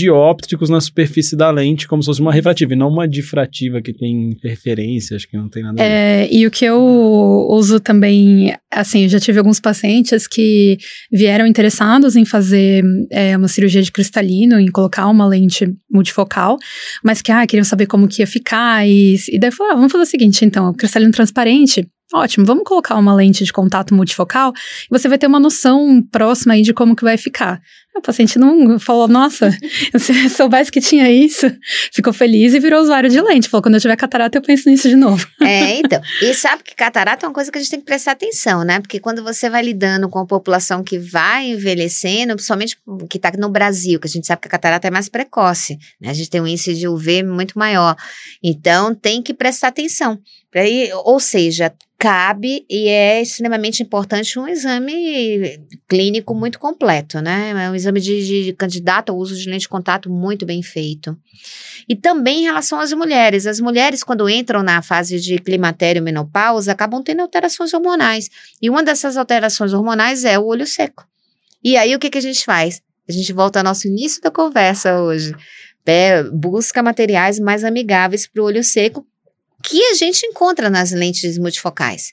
dióptricos na superfície da lente, como se fosse uma refrativa, e não uma difrativa que tem interferência, acho que não tem nada a ver. É, e o que eu uso também, assim, eu já tive alguns pacientes que vieram interessados em fazer é, uma cirurgia de cristalino, em colocar uma lente multifocal, mas que, ah, queriam saber como que ia ficar, e, e daí falei, ah, vamos fazer o seguinte, então, o cristalino transparente, Ótimo, vamos colocar uma lente de contato multifocal e você vai ter uma noção próxima aí de como que vai ficar. O paciente não falou, nossa, <laughs> se soubesse que tinha isso, ficou feliz e virou usuário de lente. Falou, quando eu tiver catarata eu penso nisso de novo. <laughs> É, então. E sabe que catarata é uma coisa que a gente tem que prestar atenção, né? Porque quando você vai lidando com a população que vai envelhecendo, principalmente que está no Brasil, que a gente sabe que a catarata é mais precoce, né? A gente tem um índice de UV muito maior. Então, tem que prestar atenção. Ou seja, cabe e é extremamente importante um exame clínico muito completo, né? É um exame de, de candidato ao uso de lente de contato muito bem feito. E também em relação às mulheres. As mulheres, quando entram na fase de climatério menopausa, acabam tendo alterações hormonais. E uma dessas alterações hormonais é o olho seco. E aí, o que, que a gente faz? A gente volta ao nosso início da conversa hoje. É, busca materiais mais amigáveis para o olho seco, que a gente encontra nas lentes multifocais.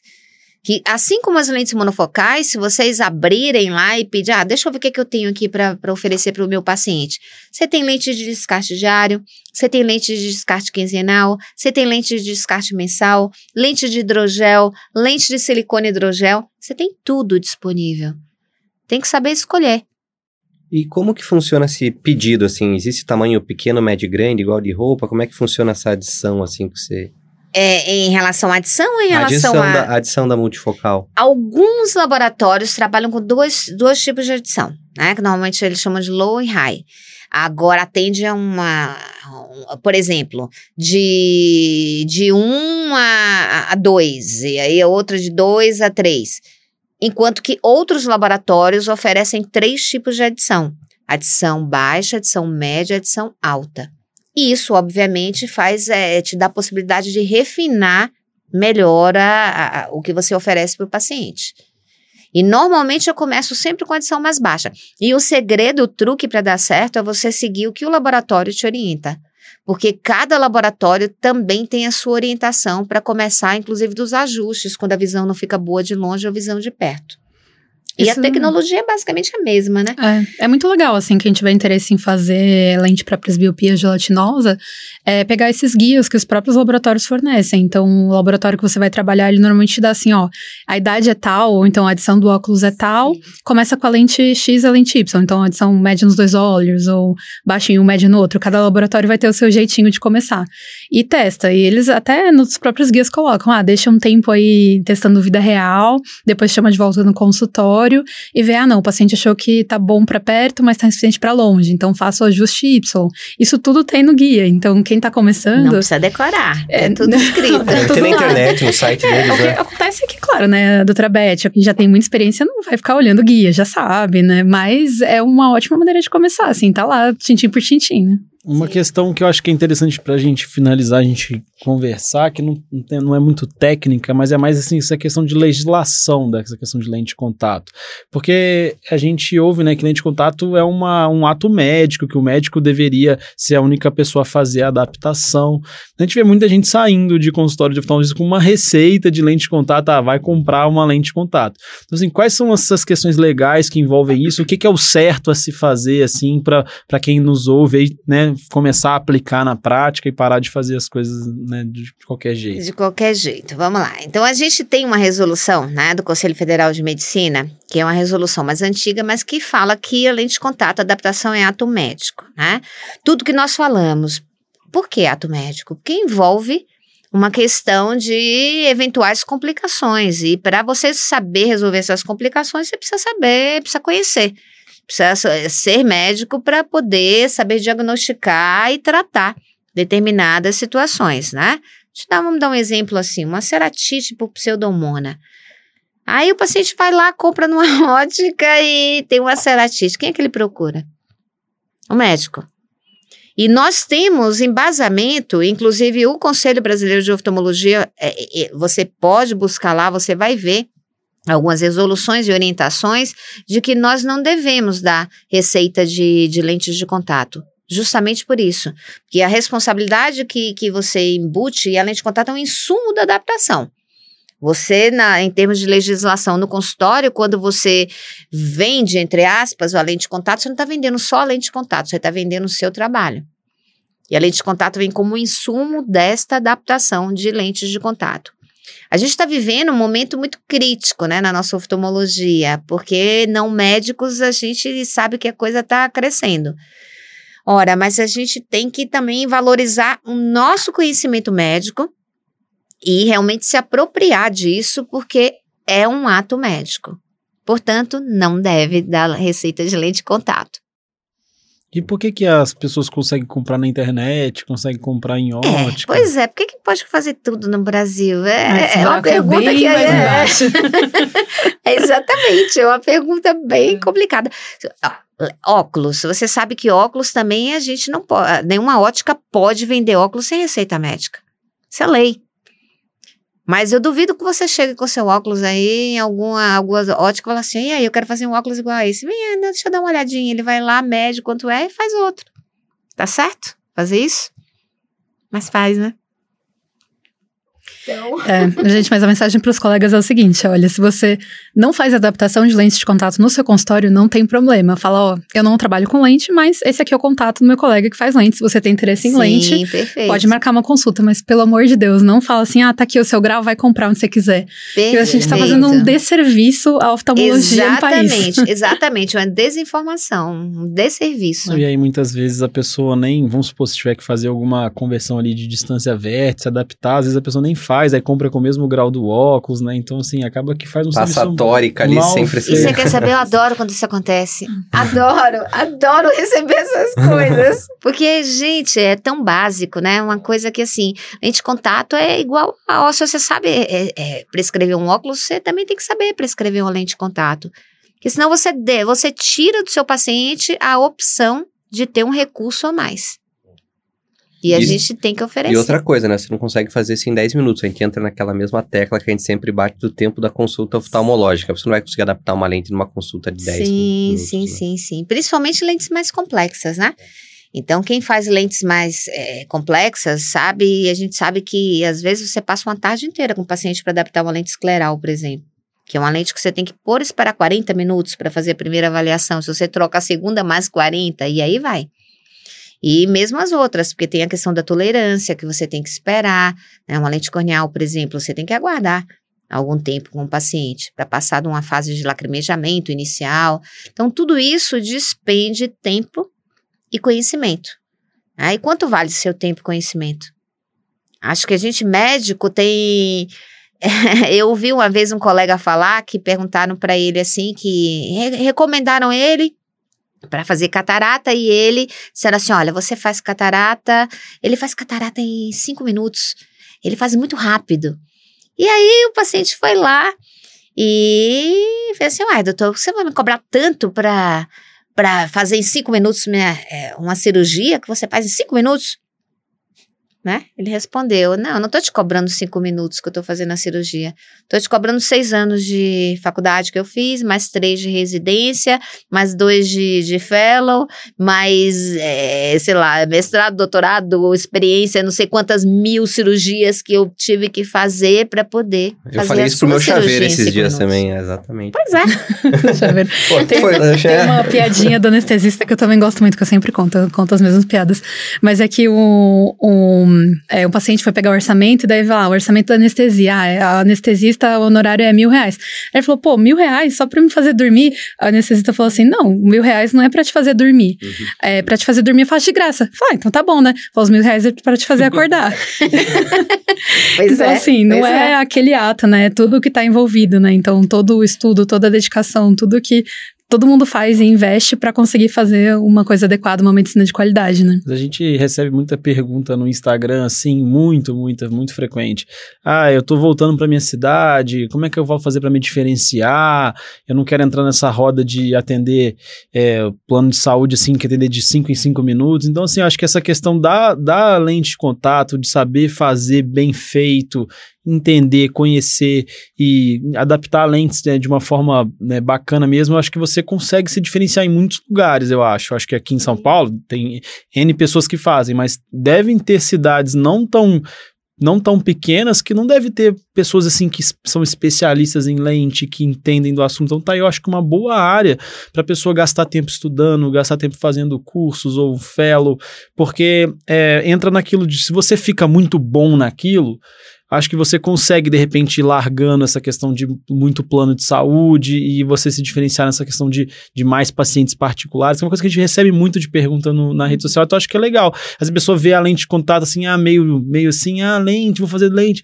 Que, assim como as lentes monofocais, se vocês abrirem lá e pedir, ah, deixa eu ver o que, que eu tenho aqui para oferecer para o meu paciente. Você tem lente de descarte diário, você tem lente de descarte quinzenal, você tem lente de descarte mensal, lente de hidrogel, lente de silicone hidrogel, você tem tudo disponível. Tem que saber escolher. E como que funciona esse pedido, assim? Existe tamanho pequeno, médio e grande, igual de roupa? Como é que funciona essa adição, assim, que você... É, em relação à adição ou em relação adição, a... da, adição da multifocal. Alguns laboratórios trabalham com dois, dois tipos de adição, né? Que normalmente eles chamam de low e high. Agora atende a uma, um, por exemplo, de, de 1 a, a 2, e aí a outra de 2 a 3. Enquanto que outros laboratórios oferecem três tipos de adição: adição baixa, adição média, adição alta. E isso, obviamente, faz é, te dá a possibilidade de refinar melhor a, a, o que você oferece para o paciente. E normalmente eu começo sempre com a adição mais baixa. E o segredo, o truque para dar certo é você seguir o que o laboratório te orienta. Porque cada laboratório também tem a sua orientação para começar, inclusive, dos ajustes, quando a visão não fica boa de longe ou visão de perto. E Isso- a tecnologia é basicamente a mesma, né? É, é muito legal, assim, quem tiver interesse em fazer lente para presbiopia gelatinosa, é pegar esses guias que os próprios laboratórios fornecem. Então, o laboratório que você vai trabalhar, ele normalmente te dá assim, ó, a idade é tal, ou então a adição do óculos é tal, começa com a lente X e a lente Y. Então, a adição média nos dois olhos, ou baixinho, médio no outro. Cada laboratório vai ter o seu jeitinho de começar. E testa. E eles até nos próprios guias colocam, ah, deixa um tempo aí testando vida real, depois chama de volta no consultório e vê, ah, não, o paciente achou que tá bom pra perto, mas tá insuficiente pra longe, então faça o ajuste Y. Isso tudo tem no guia, então quem tá Não começando... precisa decorar. É, É, tudo escrito. Deve ter tudo na lá. internet, no site O deles, que né? acontece é que, claro, né, a doutora Beth, que já tem muita experiência, não vai ficar olhando o guia, já sabe, né? Mas é uma ótima maneira de começar, assim, tá lá, tintim por tintim, né? Uma Sim. questão que eu acho que é interessante pra gente finalizar, a gente conversar, que não, não é muito técnica, mas é mais assim, essa questão de legislação dessa questão de lente de contato. Porque a gente ouve, né, que lente de contato é uma, um ato médico, que o médico deveria ser a única pessoa a fazer a adaptação. A gente vê muita gente saindo de consultório de oftalmologista com uma receita de lente de contato, ah, vai comprar uma lente de contato. Então, assim, quais são essas questões legais que envolvem isso? O que, que é o certo a se fazer, assim, para quem nos ouve aí, né, começar a aplicar na prática e parar de fazer as coisas, né, de qualquer jeito? De qualquer jeito, vamos lá. Então a gente tem uma resolução, né, do Conselho Federal de Medicina, que é uma resolução mais antiga, mas que fala que a lente de contato, adaptação é ato médico, né? Tudo que nós falamos. Por que ato médico? Porque envolve uma questão de eventuais complicações e para você saber resolver essas complicações, você precisa saber, precisa conhecer. Precisa so- ser médico para poder saber diagnosticar e tratar determinadas situações, né? Dar, vamos dar um exemplo assim, uma ceratite por pseudomona. Aí o paciente vai lá, compra numa <laughs> ótica e tem uma ceratite. Quem é que ele procura? O médico. E nós temos embasamento, inclusive o Conselho Brasileiro de Oftalmologia, é, é, você pode buscar lá, você vai ver algumas resoluções e orientações de que nós não devemos dar receita de, de lentes de contato. Justamente por isso. Que a responsabilidade que, que você embute, e a lente de contato é um insumo da adaptação. Você, na, em termos de legislação no consultório, quando você vende, entre aspas, a lente de contato, você não está vendendo só a lente de contato, você está vendendo o seu trabalho. E a lente de contato vem como insumo desta adaptação de lentes de contato. A gente está vivendo um momento muito crítico, né, na nossa oftalmologia, porque não médicos a gente sabe que a coisa está crescendo. Ora, mas a gente tem que também valorizar o nosso conhecimento médico e realmente se apropriar disso, porque é um ato médico. Portanto, não deve dar receita de lente de contato. E por que que as pessoas conseguem comprar na internet, conseguem comprar em É, ótica? pois é, por que, que pode fazer tudo no Brasil? É, é uma é pergunta bem que é, embaixo. é <laughs> exatamente, é uma pergunta bem complicada. Ó, Óculos, você sabe que óculos também a gente não pode, nenhuma ótica pode vender óculos sem receita médica. Isso é lei. Mas eu duvido que você chegue com seu óculos aí em alguma, alguma ótica e fala assim, e aí, eu quero fazer um óculos igual a esse. Vem, Ana, deixa eu dar uma olhadinha. Ele vai lá, mede quanto é e faz outro. Tá certo? Fazer isso? Mas faz, né? Então... É, gente, mas a mensagem para os colegas é o seguinte: olha, se você não faz adaptação de lentes de contato no seu consultório, não tem problema. Fala, ó, eu não trabalho com lente, mas esse aqui é o contato do meu colega que faz lente. Se você tem interesse em Sim, lente, perfeito. pode marcar uma consulta, mas pelo amor de Deus, não fala assim, ah, tá aqui o seu grau, vai comprar onde você quiser. Porque a gente tá fazendo um Perfeito. desserviço à oftalmologia no país. Exatamente, exatamente. Uma desinformação, um desserviço. E aí, muitas vezes, a pessoa nem, vamos supor, se tiver que fazer alguma conversão ali de distância vértice, adaptar, às vezes a pessoa nem faz, aí compra com o mesmo grau do óculos, né? Então, assim, acaba que faz um Passa a serviço tórica ali sempre E assim. você quer saber? Eu adoro quando isso acontece. Adoro, adoro receber essas <laughs> coisas. Porque, gente, é tão básico, né? Uma coisa que, assim, lente de contato é igual a ó, Se você sabe é, é, prescrever um óculos, você também tem que saber prescrever uma lente de contato. Porque senão você, dê, você tira do seu paciente a opção de ter um recurso a mais. E a gente tem que oferecer. E outra coisa, né? Você não consegue fazer isso em 10 minutos. A gente entra naquela mesma tecla que a gente sempre bate do tempo da consulta oftalmológica. Você não vai conseguir adaptar uma lente numa consulta de 10 Sim, minutos. sim, né? sim, sim. Principalmente lentes mais complexas, né? Então, quem faz lentes mais eh, complexas sabe, e a gente sabe que às vezes você passa uma tarde inteira com o paciente para adaptar uma lente escleral, por exemplo. que é uma lente que você tem que pôr esperar 40 minutos para fazer a primeira avaliação. Se você troca a segunda, mais 40, e aí vai. E mesmo as outras, porque tem a questão da tolerância, que você tem que esperar. Né? Uma lente corneal, por exemplo, você tem que aguardar algum tempo com o paciente para passar de uma fase de lacrimejamento inicial. Então, tudo isso despende tempo e conhecimento. Né? E quanto vale seu tempo e conhecimento? Acho que a gente médico tem <laughs> eu ouvi uma vez um colega falar que perguntaram para ele assim que re recomendaram ele para fazer catarata e ele disseram assim, olha, você faz catarata, ele faz catarata em cinco minutos, ele faz muito rápido. E aí o paciente foi lá e fez assim, uai, doutor, você vai me cobrar tanto para para fazer em cinco minutos minha, é, uma cirurgia que você faz em cinco minutos? Né? Ele respondeu: Não, não estou te cobrando cinco minutos que eu estou fazendo a cirurgia. Estou te cobrando seis anos de faculdade que eu fiz, mais três de residência, mais dois de, de fellow, mais, é, sei lá, mestrado, doutorado, experiência, não sei quantas mil cirurgias que eu tive que fazer para poder eu fazer falei isso pro meu chaveiro esses dias minutos. também, exatamente. Pois é. <laughs> Chaveiro. Pô, Tem, foi, tem uma <laughs> piadinha do anestesista que eu também gosto muito, que eu sempre conto, eu conto as mesmas piadas. Mas é que o, o, é, um paciente foi pegar o orçamento e daí vai lá, o orçamento da anestesia. Ah, é, a anestesista, o honorário é mil reais. Aí ele falou, pô, mil reais só pra me fazer dormir? A anestesista falou assim, não, mil reais não é pra te fazer dormir. Uhum. É pra te fazer dormir eu faço de graça. Falei, ah, então tá bom, né? Falei, os mil reais é pra te fazer <laughs> acordar. <laughs> Pois então, é, assim, não pois é, aquele ato, né? É tudo que tá envolvido, né? Então, todo o estudo, toda a dedicação, tudo que todo mundo faz e investe para conseguir fazer uma coisa adequada, uma medicina de qualidade, né? A gente recebe muita pergunta no Instagram, assim, muito, muito, muito frequente. Ah, eu tô voltando para minha cidade, como é que eu vou fazer para me diferenciar? Eu não quero entrar nessa roda de atender é, plano de saúde, assim, que atender de 5 em 5 minutos. Então, assim, acho que essa questão da, da lente de contato, de saber fazer bem feito, entender, conhecer e adaptar lentes né, de uma forma né, bacana mesmo, eu acho que você consegue se diferenciar em muitos lugares, eu acho. Eu acho que aqui em São Paulo tem N pessoas que fazem, mas devem ter cidades não tão não tão pequenas que não deve ter pessoas assim que são especialistas em lente, que entendem do assunto. Então tá aí, eu acho que uma boa área para a pessoa gastar tempo estudando, gastar tempo fazendo cursos ou fellow, porque é, entra naquilo de se você fica muito bom naquilo, acho que você consegue, de repente, ir largando essa questão de muito plano de saúde e você se diferenciar nessa questão de, de mais pacientes particulares, é uma coisa que a gente recebe muito de pergunta no, na rede social, então acho que é legal. As pessoas vê a lente de contato assim, ah, meio, meio assim, ah, lente, vou fazer lente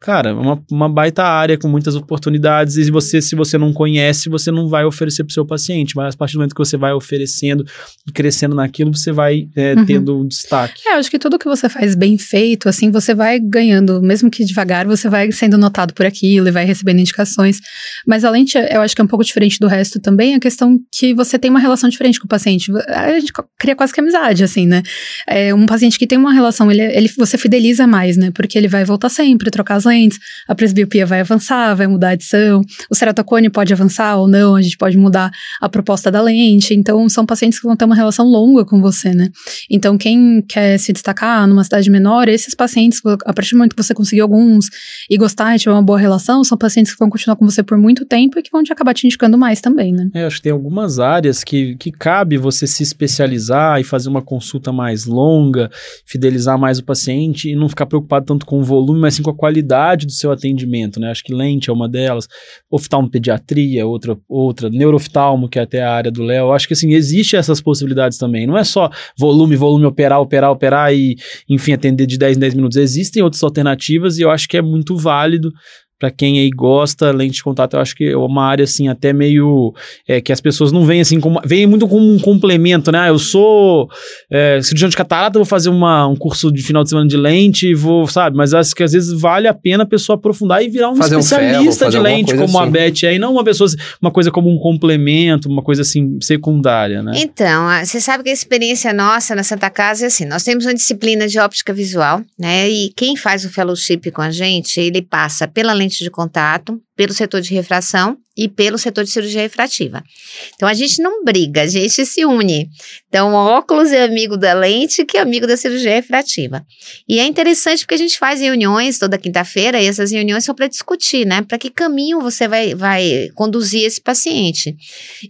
cara, uma, uma baita área com muitas oportunidades e você, se você não conhece, você não vai oferecer para o seu paciente, mas a partir do momento que você vai oferecendo e crescendo naquilo, você vai é, Uhum. tendo um destaque. É, eu acho que tudo que você faz bem feito, assim, você vai ganhando, mesmo que devagar, você vai sendo notado por aquilo e vai recebendo indicações. Mas além de, eu acho que é um pouco diferente do resto também, a questão que você tem uma relação diferente com o paciente. A gente cria quase que amizade, assim, né? É, um paciente que tem uma relação, ele, ele, você fideliza mais, né? Porque ele vai voltar sempre, trocar as lentes, a presbiopia vai avançar, vai mudar a adição, o ceratocone pode avançar ou não, a gente pode mudar a proposta da lente. Então, são pacientes que vão ter uma relação longa com você, né? Então, quem quer se destacar numa cidade menor, esses pacientes, a partir do momento que você conseguir alguns e gostar e tiver uma boa relação, são pacientes que vão continuar com você por muito tempo e que vão te acabar te indicando mais também, né? É, acho que tem algumas áreas que, que cabe você se especializar e fazer uma consulta mais longa, fidelizar mais o paciente e não ficar preocupado tanto com o volume, mas sim com a qualidade do seu atendimento, né? Acho que lente é uma delas, oftalmopediatria, outra, outra, neurooftalmo, que é até a área do Léo. Acho que assim, existe essas possibilidades também. Não é só volume, volume, operar, operar, operar e, enfim, atender de 10 em 10 minutos. Existem outras alternativas e eu acho que é muito válido para quem aí gosta, lente de contato, eu acho que é uma área assim até meio é, que as pessoas não veem assim como veem muito como um complemento, né? Ah, eu sou é, cirurgião de catarata, vou fazer uma, um curso de final de semana de lente, vou, sabe? Mas acho que às vezes vale a pena a pessoa aprofundar e virar um Fazer um especialista ferro, de lente, como a assim. Beth aí, não uma pessoa, uma coisa como um complemento, uma coisa assim secundária, né? Então, a- você sabe que a experiência nossa na Santa Casa é assim, nós temos uma disciplina de óptica visual, né? E quem faz o fellowship com a gente, ele passa pela lente lente de contato, pelo setor de refração e pelo setor de cirurgia refrativa. Então a gente não briga, a gente se une. Então, óculos é amigo da lente, que é amigo da cirurgia refrativa. E é interessante porque a gente faz reuniões toda quinta-feira e essas reuniões são para discutir, né? Para que caminho você vai, vai conduzir esse paciente.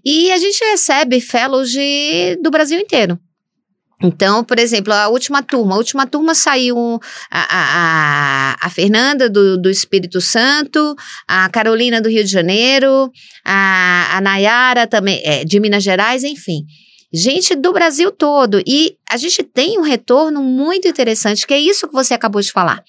E a gente recebe fellows de, do Brasil inteiro. Então, por exemplo, a última turma, a última turma saiu a, a, a Fernanda do, do Espírito Santo, a Carolina do Rio de Janeiro, a, a Nayara também, é, de Minas Gerais, enfim. Gente do Brasil todo. E a gente tem um retorno muito interessante, que é isso que você acabou de falar.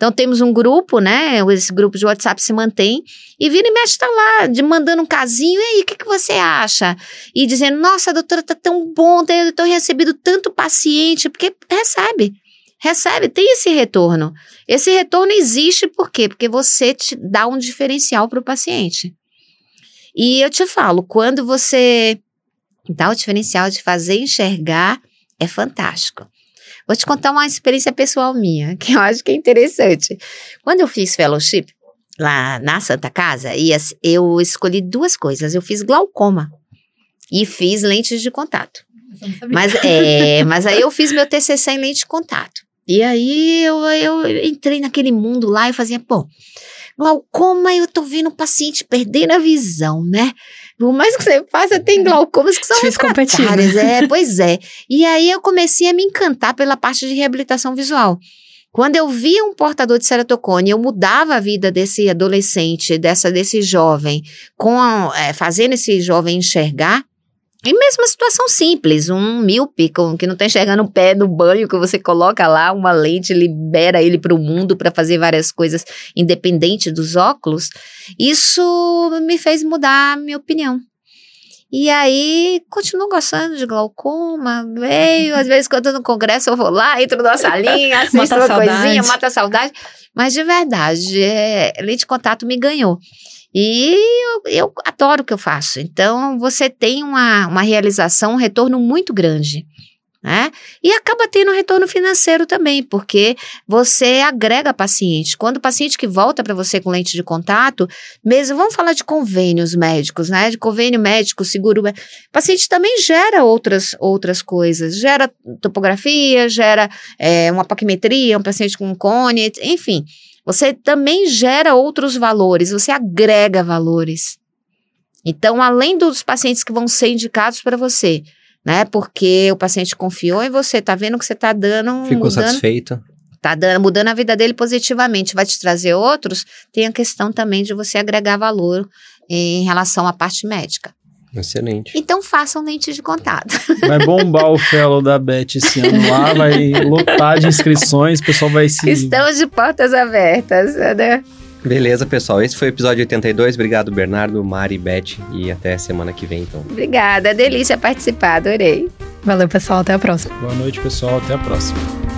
Então temos um grupo, né? Esse grupo de WhatsApp se mantém e vira e mexe tá lá, de mandando um casinho, e aí, o que, que você acha? E dizendo, nossa, doutora, tá tão bom, eu tô recebido tanto paciente, porque recebe. Recebe, tem esse retorno. Esse retorno existe por quê? Porque você te dá um diferencial para o paciente. E eu te falo, quando você dá o diferencial de fazer enxergar, é fantástico. Vou te contar uma experiência pessoal minha, <laughs> que eu acho que é interessante. Quando eu fiz fellowship lá na Santa Casa, eu escolhi duas coisas. Eu fiz glaucoma e fiz lentes de contato. Mas, é, <laughs> mas aí eu fiz meu TCC em lente de contato. E aí eu, eu entrei naquele mundo lá e fazia, pô, glaucoma eu tô vendo o paciente perdendo a visão, né? Por mais que você faça, tem glaucomas que são Difícil competir, né? É, <laughs> pois é. E aí eu comecei a me encantar pela parte de reabilitação visual. Quando eu via um portador de ceratocone, eu mudava a vida desse adolescente, dessa desse jovem, com é, fazendo esse jovem enxergar, e mesmo uma situação simples, um míope que não está enxergando o pé no banho, que você coloca lá uma lente, libera ele para o mundo para fazer várias coisas independente dos óculos, isso me fez mudar a minha opinião. E aí, continuo gostando de glaucoma, veio, às vezes quando eu tô no congresso eu vou lá, entro na salinha, <laughs> assisto uma coisinha, mata a saudade, mas de verdade, é, lente de contato me ganhou. E eu, eu adoro o que eu faço. Então, você tem uma, uma realização, um retorno muito grande. Né? E acaba tendo um retorno financeiro também, porque você agrega paciente. Quando o paciente que volta para você com lente de contato, mesmo, vamos falar de convênios médicos, né? De convênio médico, seguro. O paciente também gera outras, outras coisas, gera topografia, gera é, uma paquimetria, um paciente com cone, enfim. Você também gera outros valores, você agrega valores. Então, além dos pacientes que vão ser indicados para você, né? Porque o paciente confiou em você, tá vendo que você tá dando. Ficou mudando, satisfeito. Tá dando, mudando a vida dele positivamente, vai te trazer outros. Tem a questão também de você agregar valor em relação à parte médica. Excelente. Então façam lentes de contato. <laughs> Vai bombar o fellow da Beth esse ano lá, vai lotar de inscrições, o pessoal vai se. Estamos de portas abertas, né? Beleza, pessoal. Esse foi o episódio 82. Obrigado, Bernardo, Mari, Beth. E até semana que vem, então. Obrigada, delícia participar, adorei. Valeu, pessoal. Até a próxima. Boa noite, pessoal. Até a próxima.